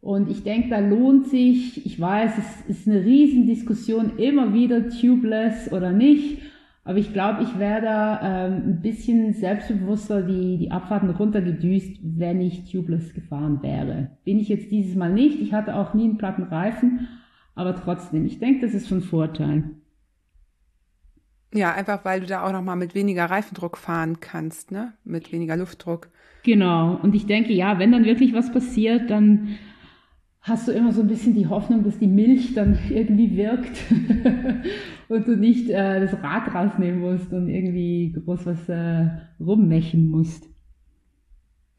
Und ich denke, da lohnt sich, ich weiß, es ist eine Riesendiskussion immer wieder, tubeless oder nicht. Aber ich glaube, ich wäre da ähm, ein bisschen selbstbewusster die, die Abfahrten runtergedüst, wenn ich tubeless gefahren wäre. Bin ich jetzt dieses Mal nicht. Ich hatte auch nie einen platten Reifen. Aber trotzdem, ich denke, das ist schon ein Vorteil. Ja, einfach weil du da auch nochmal mit weniger Reifendruck fahren kannst, ne? Mit weniger Luftdruck. Genau. Und ich denke, ja, wenn dann wirklich was passiert, dann hast du immer so ein bisschen die Hoffnung, dass die Milch dann irgendwie wirkt und du nicht äh, das Rad rausnehmen musst und irgendwie groß was äh, rummechen musst.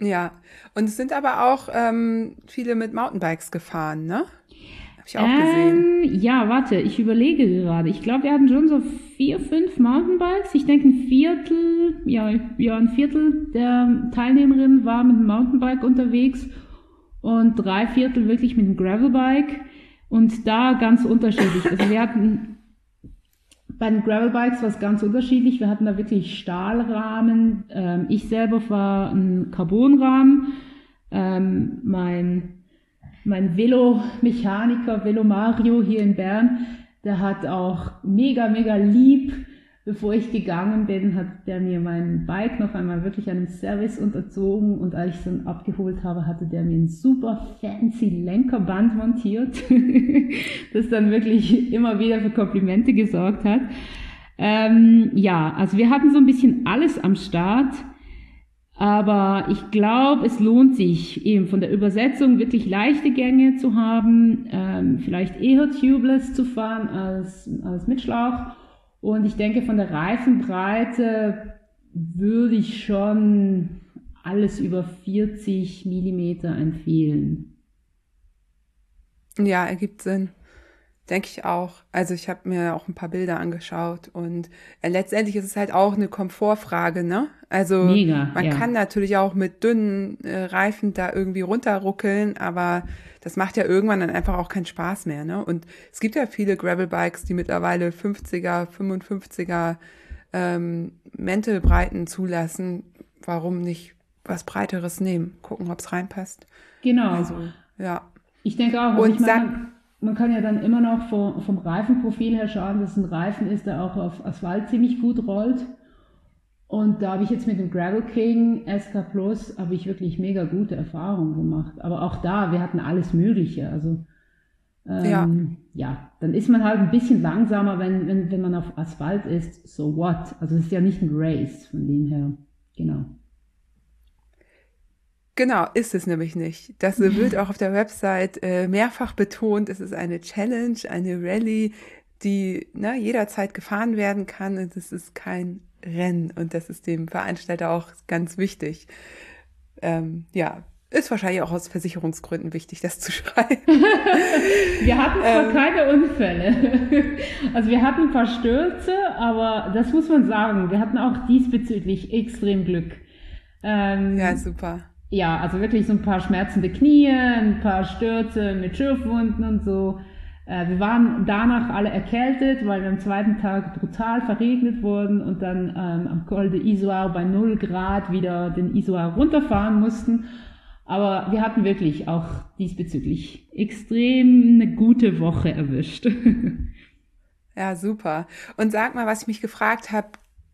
Ja, und es sind aber auch ähm, viele mit Mountainbikes gefahren, ne? Hab ich auch ähm, gesehen. Ja, warte, ich überlege gerade. Ich glaube, wir hatten schon so vier, fünf Mountainbikes. Ich denke, ein Viertel, ja, ja, ein Viertel der Teilnehmerinnen war mit dem Mountainbike unterwegs und drei Viertel wirklich mit dem Gravelbike. Und da ganz unterschiedlich. Also wir hatten bei den Gravelbikes es ganz unterschiedlich. Wir hatten da wirklich Stahlrahmen. Ähm, ich selber war ein Carbonrahmen. Ähm, mein mein Velo-Mechaniker, Velo Mario hier in Bern, der hat auch mega, mega lieb, bevor ich gegangen bin, hat der mir mein Bike noch einmal wirklich einem Service unterzogen und als ich es dann abgeholt habe, hatte der mir ein super fancy Lenkerband montiert, das dann wirklich immer wieder für Komplimente gesorgt hat. Ähm, ja, also wir hatten so ein bisschen alles am Start. Aber ich glaube, es lohnt sich eben von der Übersetzung wirklich leichte Gänge zu haben, ähm, vielleicht eher tubeless zu fahren als, als mit Schlauch. Und ich denke, von der Reifenbreite würde ich schon alles über 40 Millimeter empfehlen. Ja, ergibt Sinn. Denke ich auch. Also ich habe mir auch ein paar Bilder angeschaut und äh, letztendlich ist es halt auch eine Komfortfrage, ne? Also Mega, man ja. kann natürlich auch mit dünnen äh, Reifen da irgendwie runterruckeln, aber das macht ja irgendwann dann einfach auch keinen Spaß mehr, ne? Und es gibt ja viele Gravelbikes, die mittlerweile 50er, 55er ähm, Mäntelbreiten zulassen. Warum nicht was Breiteres nehmen? Gucken, ob es reinpasst. Genau. Also, ja. Ich denke auch. Und ich meine, man kann ja dann immer noch vom, vom Reifenprofil her schauen, dass es ein Reifen ist, der auch auf Asphalt ziemlich gut rollt. Und da habe ich jetzt mit dem Gravel King SK Plus habe ich wirklich mega gute Erfahrungen gemacht. Aber auch da, wir hatten alles Mögliche. Also ähm, ja. ja, dann ist man halt ein bisschen langsamer, wenn, wenn, wenn man auf Asphalt ist. So what? Also es ist ja nicht ein Race von dem her. Genau. Genau, ist es nämlich nicht. Das wird auch auf der Website äh, mehrfach betont. Es ist eine Challenge, eine Rallye, die ne, jederzeit gefahren werden kann. Und es ist kein Rennen. Und das ist dem Veranstalter auch ganz wichtig. Ähm, ja, ist wahrscheinlich auch aus Versicherungsgründen wichtig, das zu schreiben. wir hatten zwar ähm, keine Unfälle. Also wir hatten ein paar Stürze, aber das muss man sagen. Wir hatten auch diesbezüglich extrem Glück. Ähm, ja, super ja, also wirklich so ein paar schmerzende Knie, ein paar Stürze mit Schürfwunden und so. Äh, wir waren danach alle erkältet, weil wir am zweiten Tag brutal verregnet wurden und dann ähm, am Col de Isoire bei 0 Grad wieder den Isoire runterfahren mussten. Aber wir hatten wirklich auch diesbezüglich extrem eine gute Woche erwischt. ja, super. Und sag mal, was ich mich gefragt habe,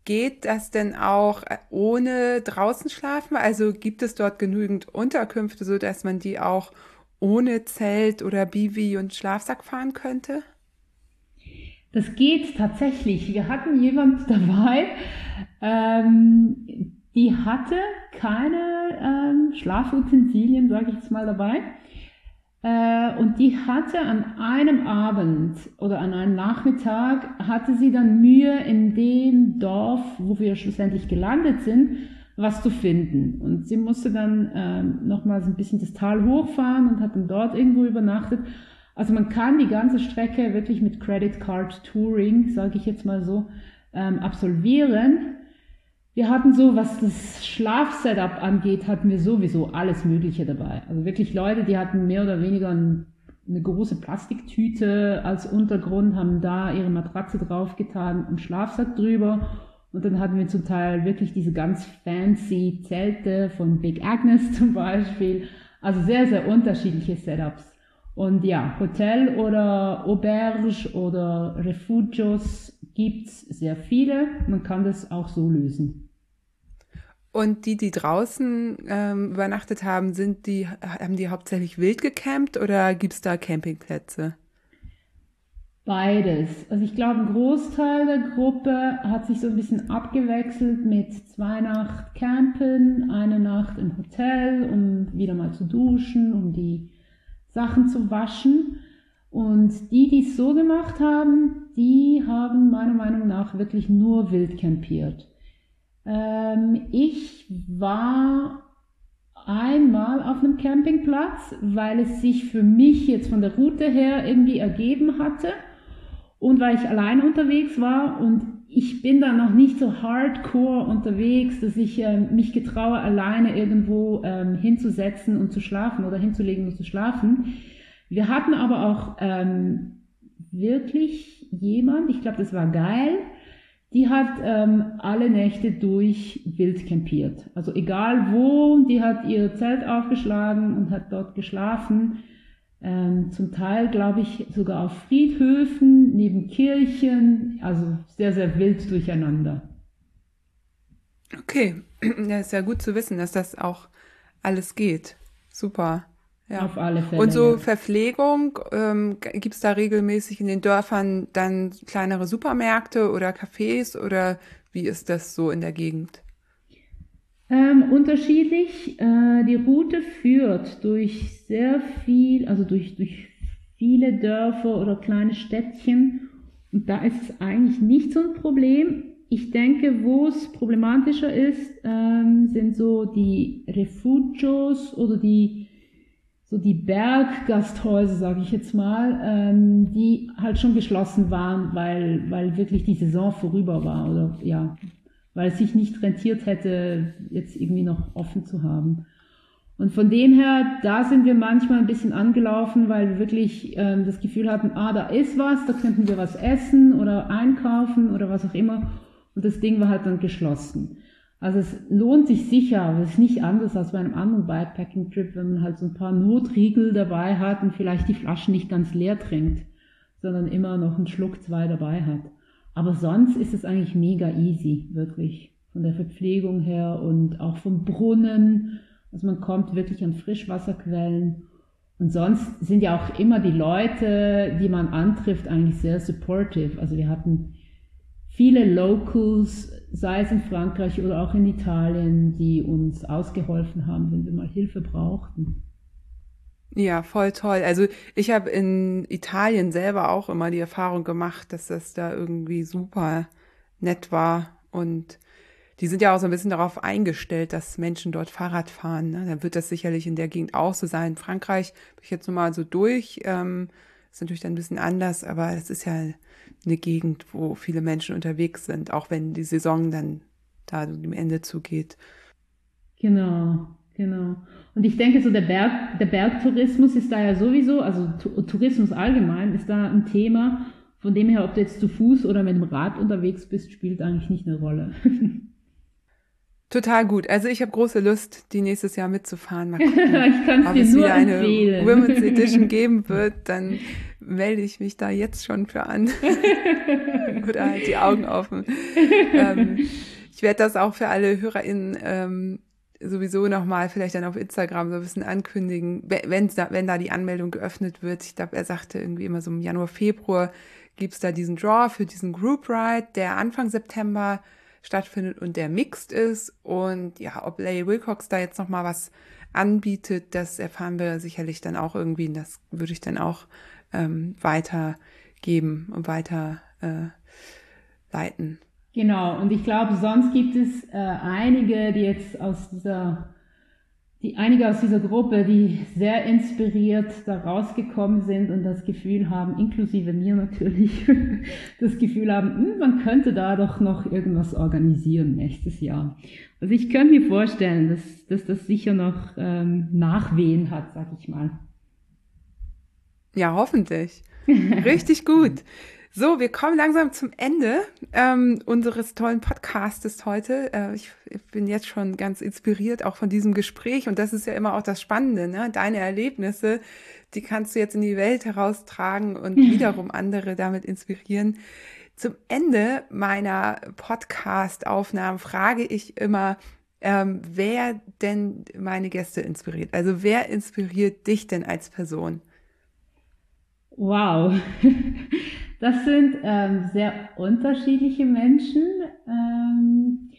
geht das denn auch ohne draußen schlafen? Also gibt es dort genügend Unterkünfte, so dass man die auch ohne Zelt oder Bivi und Schlafsack fahren könnte? Das geht tatsächlich. Wir hatten jemand dabei, ähm, die hatte keine ähm, Schlafutensilien, sage ich jetzt mal dabei. Äh, und die hatte an einem Abend oder an einem Nachmittag, hatte sie dann Mühe in dem Dorf, wo wir schlussendlich gelandet sind, was zu finden. Und sie musste dann ähm, nochmals ein bisschen das Tal hochfahren und hat dann dort irgendwo übernachtet. Also man kann die ganze Strecke wirklich mit Credit Card Touring, sage ich jetzt mal so, ähm, absolvieren. Wir hatten so, was das Schlafsetup angeht, hatten wir sowieso alles Mögliche dabei. Also wirklich Leute, die hatten mehr oder weniger ein, eine große Plastiktüte als Untergrund, haben da ihre Matratze draufgetan, einen Schlafsack drüber. Und dann hatten wir zum Teil wirklich diese ganz fancy Zelte von Big Agnes zum Beispiel. Also sehr, sehr unterschiedliche Setups. Und ja, Hotel oder Auberge oder Refugios gibt's sehr viele. Man kann das auch so lösen. Und die, die draußen ähm, übernachtet haben, sind die, haben die hauptsächlich wild gecampt oder gibt's da Campingplätze? Beides. Also ich glaube, ein Großteil der Gruppe hat sich so ein bisschen abgewechselt mit zwei Nacht Campen, eine Nacht im Hotel, um wieder mal zu duschen, um die Sachen zu waschen. Und die, die es so gemacht haben, die haben meiner Meinung nach wirklich nur wild campiert. Ähm, ich war einmal auf einem Campingplatz, weil es sich für mich jetzt von der Route her irgendwie ergeben hatte und weil ich alleine unterwegs war und ich bin da noch nicht so hardcore unterwegs, dass ich äh, mich getraue, alleine irgendwo ähm, hinzusetzen und zu schlafen oder hinzulegen und zu schlafen. Wir hatten aber auch ähm, wirklich jemand, ich glaube, das war geil, die hat ähm, alle Nächte durch wild campiert. Also egal wo, die hat ihr Zelt aufgeschlagen und hat dort geschlafen. Ähm, zum Teil, glaube ich, sogar auf Friedhöfen, neben Kirchen, also sehr, sehr wild durcheinander. Okay, ja, ist ja gut zu wissen, dass das auch alles geht. Super. Ja. Auf alle Fälle. Und so. Verpflegung, ähm, gibt es da regelmäßig in den Dörfern dann kleinere Supermärkte oder Cafés oder wie ist das so in der Gegend? Ähm, unterschiedlich. Äh, die Route führt durch sehr viel, also durch, durch viele Dörfer oder kleine Städtchen. Und da ist es eigentlich nicht so ein Problem. Ich denke, wo es problematischer ist, ähm, sind so die Refugios oder die so die Berggasthäuser, sage ich jetzt mal, ähm, die halt schon geschlossen waren, weil, weil wirklich die Saison vorüber war oder ja, weil es sich nicht rentiert hätte, jetzt irgendwie noch offen zu haben. Und von dem her, da sind wir manchmal ein bisschen angelaufen, weil wir wirklich ähm, das Gefühl hatten, ah, da ist was, da könnten wir was essen oder einkaufen oder was auch immer. Und das Ding war halt dann geschlossen. Also es lohnt sich sicher, aber es ist nicht anders als bei einem anderen Bikepacking-Trip, wenn man halt so ein paar Notriegel dabei hat und vielleicht die Flaschen nicht ganz leer trinkt, sondern immer noch einen Schluck, zwei dabei hat. Aber sonst ist es eigentlich mega easy, wirklich. Von der Verpflegung her und auch vom Brunnen. Also man kommt wirklich an Frischwasserquellen. Und sonst sind ja auch immer die Leute, die man antrifft, eigentlich sehr supportive. Also wir hatten viele Locals, sei es in Frankreich oder auch in Italien, die uns ausgeholfen haben, wenn wir mal Hilfe brauchten. Ja, voll toll. Also ich habe in Italien selber auch immer die Erfahrung gemacht, dass das da irgendwie super nett war. Und die sind ja auch so ein bisschen darauf eingestellt, dass Menschen dort Fahrrad fahren. Ne? Dann wird das sicherlich in der Gegend auch so sein. In Frankreich bin ich jetzt nochmal so durch. Ähm, ist natürlich dann ein bisschen anders, aber es ist ja eine Gegend, wo viele Menschen unterwegs sind, auch wenn die Saison dann da dem Ende zugeht. Genau, genau. Und ich denke, so der Berg, der Bergtourismus ist da ja sowieso, also Tourismus allgemein ist da ein Thema. Von dem her, ob du jetzt zu Fuß oder mit dem Rad unterwegs bist, spielt eigentlich nicht eine Rolle. Total gut. Also ich habe große Lust, die nächstes Jahr mitzufahren. Mal gucken, ich kann es es wieder empfehlen. eine Women's Edition geben wird. Dann melde ich mich da jetzt schon für an. Oder halt die Augen offen. ähm, ich werde das auch für alle HörerInnen ähm, sowieso nochmal vielleicht dann auf Instagram so ein bisschen ankündigen, wenn da, wenn da die Anmeldung geöffnet wird. Ich glaube, er sagte irgendwie immer so im Januar, Februar gibt's da diesen Draw für diesen Group Ride, der Anfang September stattfindet und der mixed ist. Und ja, ob Larry Wilcox da jetzt nochmal was anbietet, das erfahren wir sicherlich dann auch irgendwie. Und das würde ich dann auch ähm, weitergeben und weiter äh, leiten. Genau, und ich glaube, sonst gibt es äh, einige, die jetzt aus dieser, die einige aus dieser Gruppe, die sehr inspiriert da rausgekommen sind und das Gefühl haben, inklusive mir natürlich, das Gefühl haben, hm, man könnte da doch noch irgendwas organisieren nächstes Jahr. Also ich könnte mir vorstellen, dass, dass das sicher noch ähm, Nachwehen hat, sag ich mal. Ja, hoffentlich. Richtig gut. So, wir kommen langsam zum Ende ähm, unseres tollen Podcastes heute. Äh, ich, ich, bin jetzt schon ganz inspiriert auch von diesem Gespräch und das ist ja immer auch das Spannende, ne? Deine Erlebnisse, die kannst du jetzt in die Welt heraustragen und wiederum andere damit inspirieren. Zum Ende meiner Podcast-Aufnahmen frage ich immer, ähm, wer denn meine Gäste inspiriert. Also wer inspiriert dich denn als Person? Wow. Das sind ähm, sehr unterschiedliche Menschen. Ähm,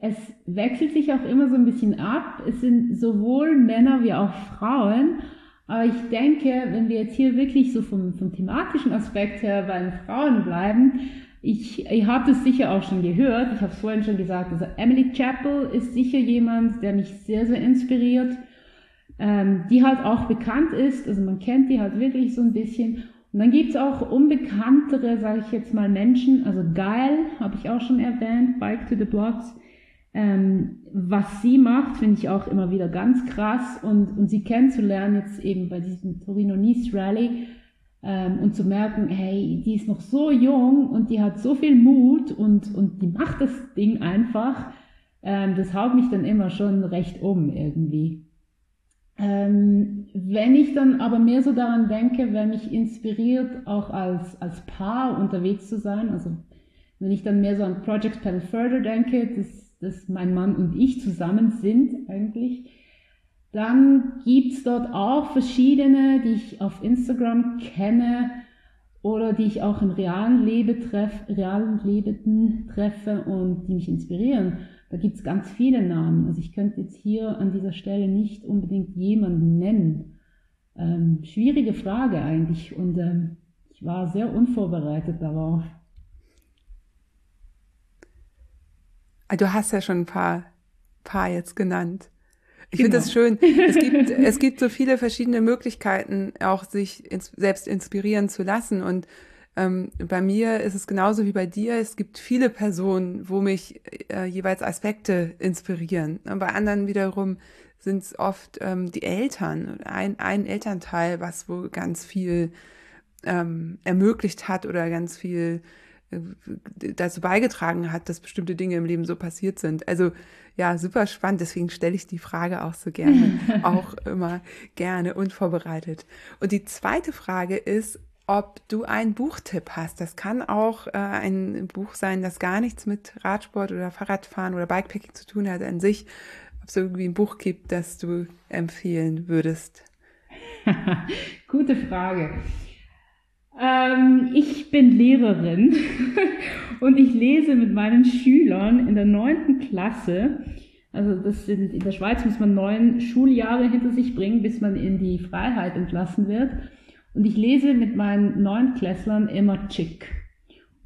es wechselt sich auch immer so ein bisschen ab. Es sind sowohl Männer wie auch Frauen. Aber ich denke, wenn wir jetzt hier wirklich so vom, vom thematischen Aspekt her bei den Frauen bleiben, ich, ihr habt es sicher auch schon gehört, ich habe es vorhin schon gesagt, also Emily Chappell ist sicher jemand, der mich sehr, sehr inspiriert, ähm, die halt auch bekannt ist, also man kennt die halt wirklich so ein bisschen und dann gibt's auch unbekanntere, sage ich jetzt mal, Menschen, also Geil, habe ich auch schon erwähnt, Bike to the Blocks. Ähm, was sie macht, finde ich auch immer wieder ganz krass und, und sie kennenzulernen jetzt eben bei diesem Torino Nice Rally ähm, und zu merken, hey, die ist noch so jung und die hat so viel Mut und, und die macht das Ding einfach, ähm, das haut mich dann immer schon recht um irgendwie. Ähm, wenn ich dann aber mehr so daran denke, wer mich inspiriert, auch als, als Paar unterwegs zu sein, also wenn ich dann mehr so an Project Pen Further denke, dass, dass mein Mann und ich zusammen sind eigentlich, dann gibt's dort auch verschiedene, die ich auf Instagram kenne oder die ich auch im realen Leben, treff, realen Leben treffe und die mich inspirieren. Da gibt es ganz viele Namen. Also ich könnte jetzt hier an dieser Stelle nicht unbedingt jemanden nennen. Ähm, schwierige Frage eigentlich und ähm, ich war sehr unvorbereitet darauf. Ah, du hast ja schon ein paar, paar jetzt genannt. Ich genau. finde das schön. Es gibt, es gibt so viele verschiedene Möglichkeiten, auch sich ins, selbst inspirieren zu lassen. Und ähm, bei mir ist es genauso wie bei dir. Es gibt viele Personen, wo mich äh, jeweils Aspekte inspirieren. Und bei anderen wiederum sind es oft ähm, die Eltern, ein, ein Elternteil, was wo ganz viel ähm, ermöglicht hat oder ganz viel äh, dazu beigetragen hat, dass bestimmte Dinge im Leben so passiert sind. Also ja, super spannend. Deswegen stelle ich die Frage auch so gerne, auch immer gerne unvorbereitet. Und die zweite Frage ist, ob du einen Buchtipp hast. Das kann auch äh, ein Buch sein, das gar nichts mit Radsport oder Fahrradfahren oder Bikepacking zu tun hat an sich. Ob es irgendwie ein Buch gibt, das du empfehlen würdest. Gute Frage. Ähm, ich bin Lehrerin und ich lese mit meinen Schülern in der neunten Klasse. Also das sind, in der Schweiz muss man neun Schuljahre hinter sich bringen, bis man in die Freiheit entlassen wird. Und ich lese mit meinen neuen Klässlern immer Chick.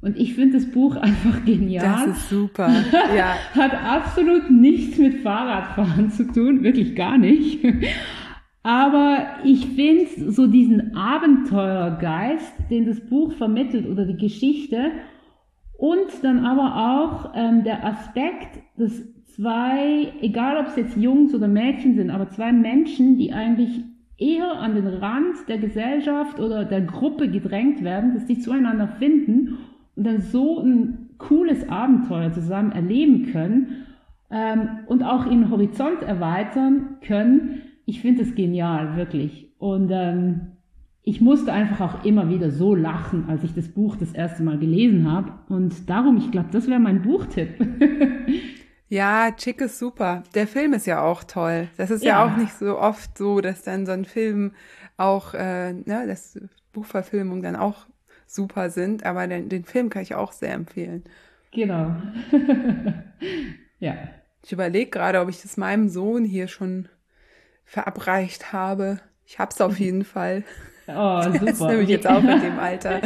Und ich finde das Buch einfach genial. Das ist super. Ja. Hat absolut nichts mit Fahrradfahren zu tun, wirklich gar nicht. Aber ich finde so diesen Abenteuergeist, den das Buch vermittelt oder die Geschichte und dann aber auch ähm, der Aspekt, dass zwei, egal ob es jetzt Jungs oder Mädchen sind, aber zwei Menschen, die eigentlich eher an den Rand der Gesellschaft oder der Gruppe gedrängt werden, dass die zueinander finden und dann so ein cooles Abenteuer zusammen erleben können ähm, und auch ihren Horizont erweitern können. Ich finde es genial, wirklich. Und ähm, ich musste einfach auch immer wieder so lachen, als ich das Buch das erste Mal gelesen habe. Und darum, ich glaube, das wäre mein Buchtipp. ja, Chick ist super. Der Film ist ja auch toll. Das ist ja, ja auch nicht so oft so, dass dann so ein Film auch, äh, ne, dass Buchverfilmungen dann auch super sind. Aber den, den Film kann ich auch sehr empfehlen. Genau. ja. Ich überlege gerade, ob ich das meinem Sohn hier schon verabreicht habe. Ich hab's auf jeden Fall. Oh, super. Das ist nämlich jetzt auch in dem Alter,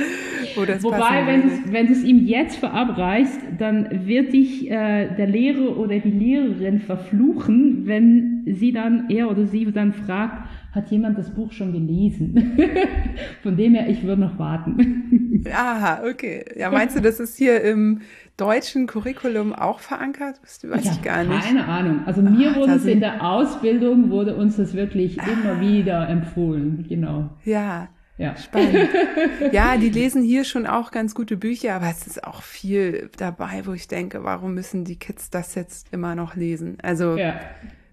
wo das Wobei, wenn, wenn du es ihm jetzt verabreichst, dann wird dich äh, der Lehrer oder die Lehrerin verfluchen, wenn sie dann, er oder sie dann fragt, hat jemand das Buch schon gelesen? Von dem her, ich würde noch warten. Aha, okay. Ja, meinst du, das ist hier im deutschen Curriculum auch verankert? Das weiß ich, ich gar nicht. Keine Ahnung. Also mir Ach, wurde es in der Ausbildung, wurde uns das wirklich ah. immer wieder empfohlen. Genau. Ja. Ja. Spannend. ja, die lesen hier schon auch ganz gute Bücher, aber es ist auch viel dabei, wo ich denke, warum müssen die Kids das jetzt immer noch lesen? Also ja.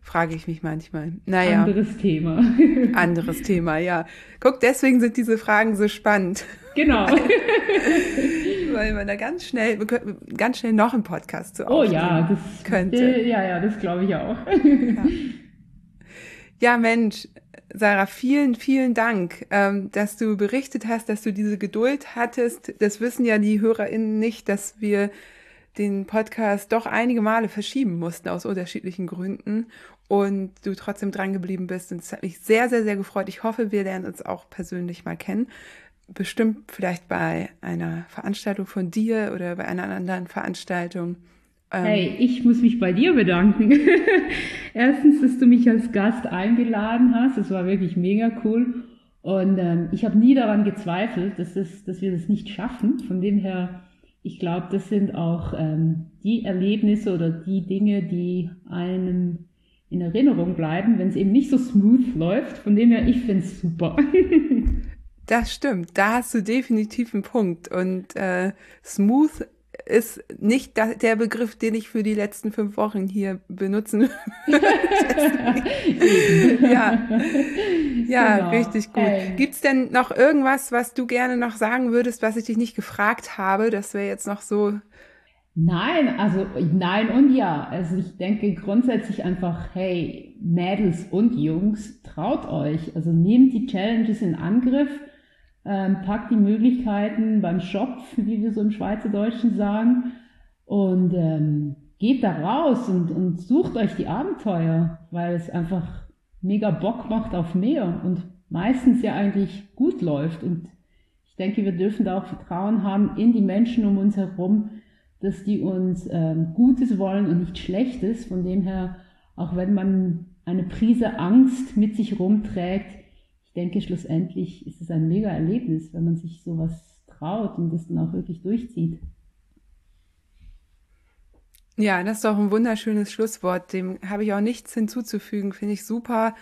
frage ich mich manchmal. Naja. Anderes Thema. Anderes Thema, ja. Guck, deswegen sind diese Fragen so spannend. Genau. weil man da ganz schnell, ganz schnell noch einen Podcast zu Oh ja, das könnte. Ja, ja, das glaube ich auch. ja. ja, Mensch, Sarah, vielen, vielen Dank, ähm, dass du berichtet hast, dass du diese Geduld hattest. Das wissen ja die HörerInnen nicht, dass wir den Podcast doch einige Male verschieben mussten aus unterschiedlichen Gründen und du trotzdem dran geblieben bist. Und es hat mich sehr, sehr, sehr gefreut. Ich hoffe, wir lernen uns auch persönlich mal kennen bestimmt vielleicht bei einer Veranstaltung von dir oder bei einer anderen Veranstaltung. Ähm, hey, ich muss mich bei dir bedanken. Erstens, dass du mich als Gast eingeladen hast. Das war wirklich mega cool. Und ähm, ich habe nie daran gezweifelt, dass, das, dass wir das nicht schaffen. Von dem her, ich glaube, das sind auch ähm, die Erlebnisse oder die Dinge, die einem in Erinnerung bleiben, wenn es eben nicht so smooth läuft. Von dem her, ich finde es super. Das stimmt, da hast du definitiv einen Punkt. Und äh, smooth ist nicht der Begriff, den ich für die letzten fünf Wochen hier benutzen ja, ja genau. richtig gut. Hey. Gibt's denn noch irgendwas, was du gerne noch sagen würdest, was ich dich nicht gefragt habe? Das wäre jetzt noch so. Nein, also nein und ja. Also ich denke grundsätzlich einfach, hey, Mädels und Jungs, traut euch. Also nehmt die Challenges in Angriff ähm, packt die Möglichkeiten beim Shop, wie wir so im Schweizerdeutschen sagen, und ähm, geht da raus und, und sucht euch die Abenteuer, weil es einfach mega Bock macht auf mehr und meistens ja eigentlich gut läuft. Und ich denke, wir dürfen da auch Vertrauen haben in die Menschen um uns herum, dass die uns ähm, Gutes wollen und nicht Schlechtes. Von dem her, auch wenn man eine Prise Angst mit sich rumträgt, denke, schlussendlich ist es ein mega Erlebnis, wenn man sich sowas traut und das dann auch wirklich durchzieht. Ja, das ist doch ein wunderschönes Schlusswort. Dem habe ich auch nichts hinzuzufügen. Finde ich super.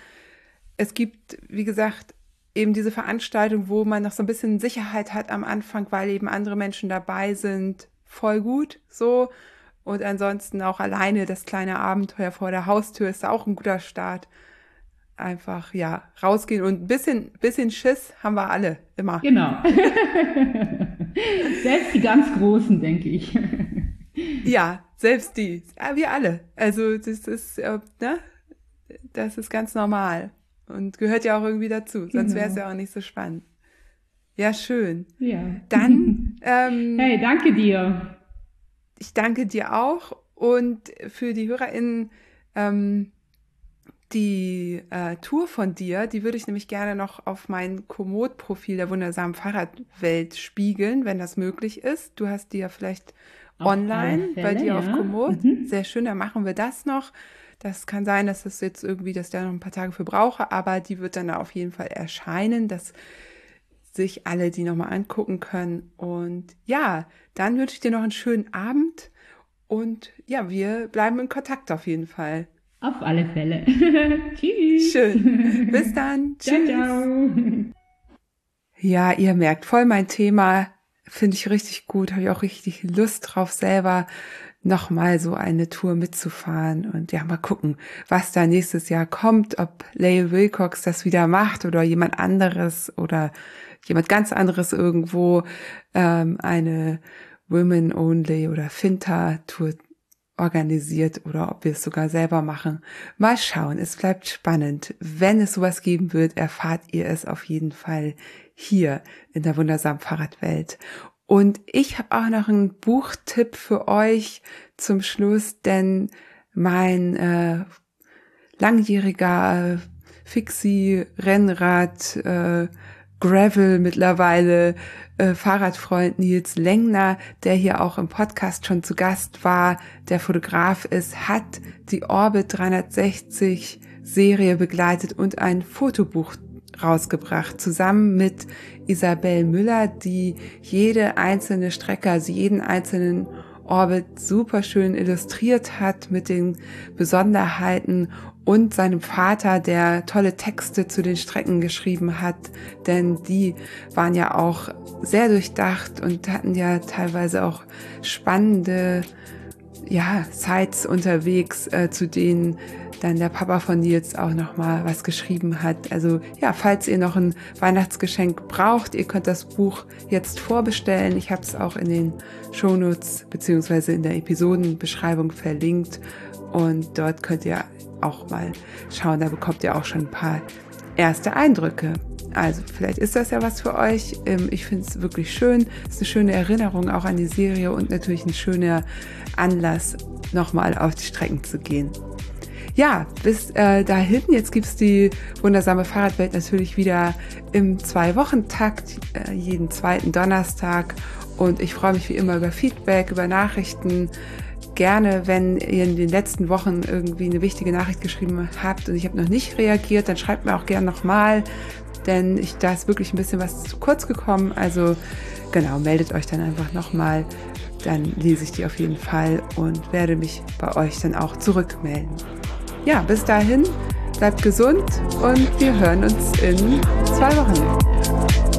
Es gibt, wie gesagt, eben diese Veranstaltung, wo man noch so ein bisschen Sicherheit hat am Anfang, weil eben andere Menschen dabei sind. Voll gut, so. Und ansonsten auch alleine das kleine Abenteuer vor der Haustür ist auch ein guter Start einfach ja rausgehen und ein bisschen, bisschen Schiss haben wir alle immer. Genau. selbst die ganz Großen, denke ich. ja, selbst die. Ja, wir alle. Also das ist, äh, ne? Das ist ganz normal und gehört ja auch irgendwie dazu. Sonst genau. wäre es ja auch nicht so spannend. Ja, schön. Ja. Dann. Ähm, hey, danke dir. Ich danke dir auch und für die HörerInnen. Ähm, die äh, Tour von dir, die würde ich nämlich gerne noch auf mein Komoot-Profil der wundersamen Fahrradwelt spiegeln, wenn das möglich ist. Du hast die ja vielleicht auf online Fälle, bei dir ja. auf Komoot. Mhm. Sehr schön, dann machen wir das noch. Das kann sein, dass es jetzt irgendwie, dass der noch ein paar Tage für brauche, aber die wird dann auf jeden Fall erscheinen, dass sich alle die nochmal angucken können. Und ja, dann wünsche ich dir noch einen schönen Abend und ja, wir bleiben in Kontakt auf jeden Fall. Auf alle Fälle. Tschüss. Schön. Bis dann. Tschüss. Ciao, ciao. Ja, ihr merkt voll mein Thema. Finde ich richtig gut. Habe ich auch richtig Lust drauf, selber nochmal so eine Tour mitzufahren und ja, mal gucken, was da nächstes Jahr kommt, ob Leigh Wilcox das wieder macht oder jemand anderes oder jemand ganz anderes irgendwo ähm, eine Women Only oder Finta Tour organisiert oder ob wir es sogar selber machen. Mal schauen, es bleibt spannend. Wenn es sowas geben wird, erfahrt ihr es auf jeden Fall hier in der wundersamen Fahrradwelt. Und ich habe auch noch einen Buchtipp für euch zum Schluss, denn mein äh, langjähriger äh, Fixie Rennrad äh, Gravel mittlerweile äh, Fahrradfreund Nils Lengner, der hier auch im Podcast schon zu Gast war, der Fotograf ist, hat die Orbit 360 Serie begleitet und ein Fotobuch rausgebracht, zusammen mit Isabel Müller, die jede einzelne Strecke, also jeden einzelnen Orbit super schön illustriert hat mit den Besonderheiten und seinem Vater, der tolle Texte zu den Strecken geschrieben hat, denn die waren ja auch sehr durchdacht und hatten ja teilweise auch spannende ja, Sites unterwegs, äh, zu denen dann der Papa von Nils auch noch mal was geschrieben hat. Also ja, falls ihr noch ein Weihnachtsgeschenk braucht, ihr könnt das Buch jetzt vorbestellen. Ich habe es auch in den Shownotes beziehungsweise in der Episodenbeschreibung verlinkt und dort könnt ihr auch mal schauen. Da bekommt ihr auch schon ein paar erste Eindrücke. Also vielleicht ist das ja was für euch. Ähm, ich finde es wirklich schön. Es ist eine schöne Erinnerung auch an die Serie und natürlich ein schöner Anlass, nochmal auf die Strecken zu gehen. Ja, bis äh, dahin. Jetzt gibt's die wundersame Fahrradwelt natürlich wieder im Zwei-Wochen-Takt, äh, jeden zweiten Donnerstag. Und ich freue mich wie immer über Feedback, über Nachrichten. Gerne, wenn ihr in den letzten Wochen irgendwie eine wichtige Nachricht geschrieben habt und ich habe noch nicht reagiert, dann schreibt mir auch gerne nochmal, denn ich, da ist wirklich ein bisschen was zu kurz gekommen. Also genau, meldet euch dann einfach nochmal. Dann lese ich die auf jeden Fall und werde mich bei euch dann auch zurückmelden ja, bis dahin, bleibt gesund und wir hören uns in zwei Wochen.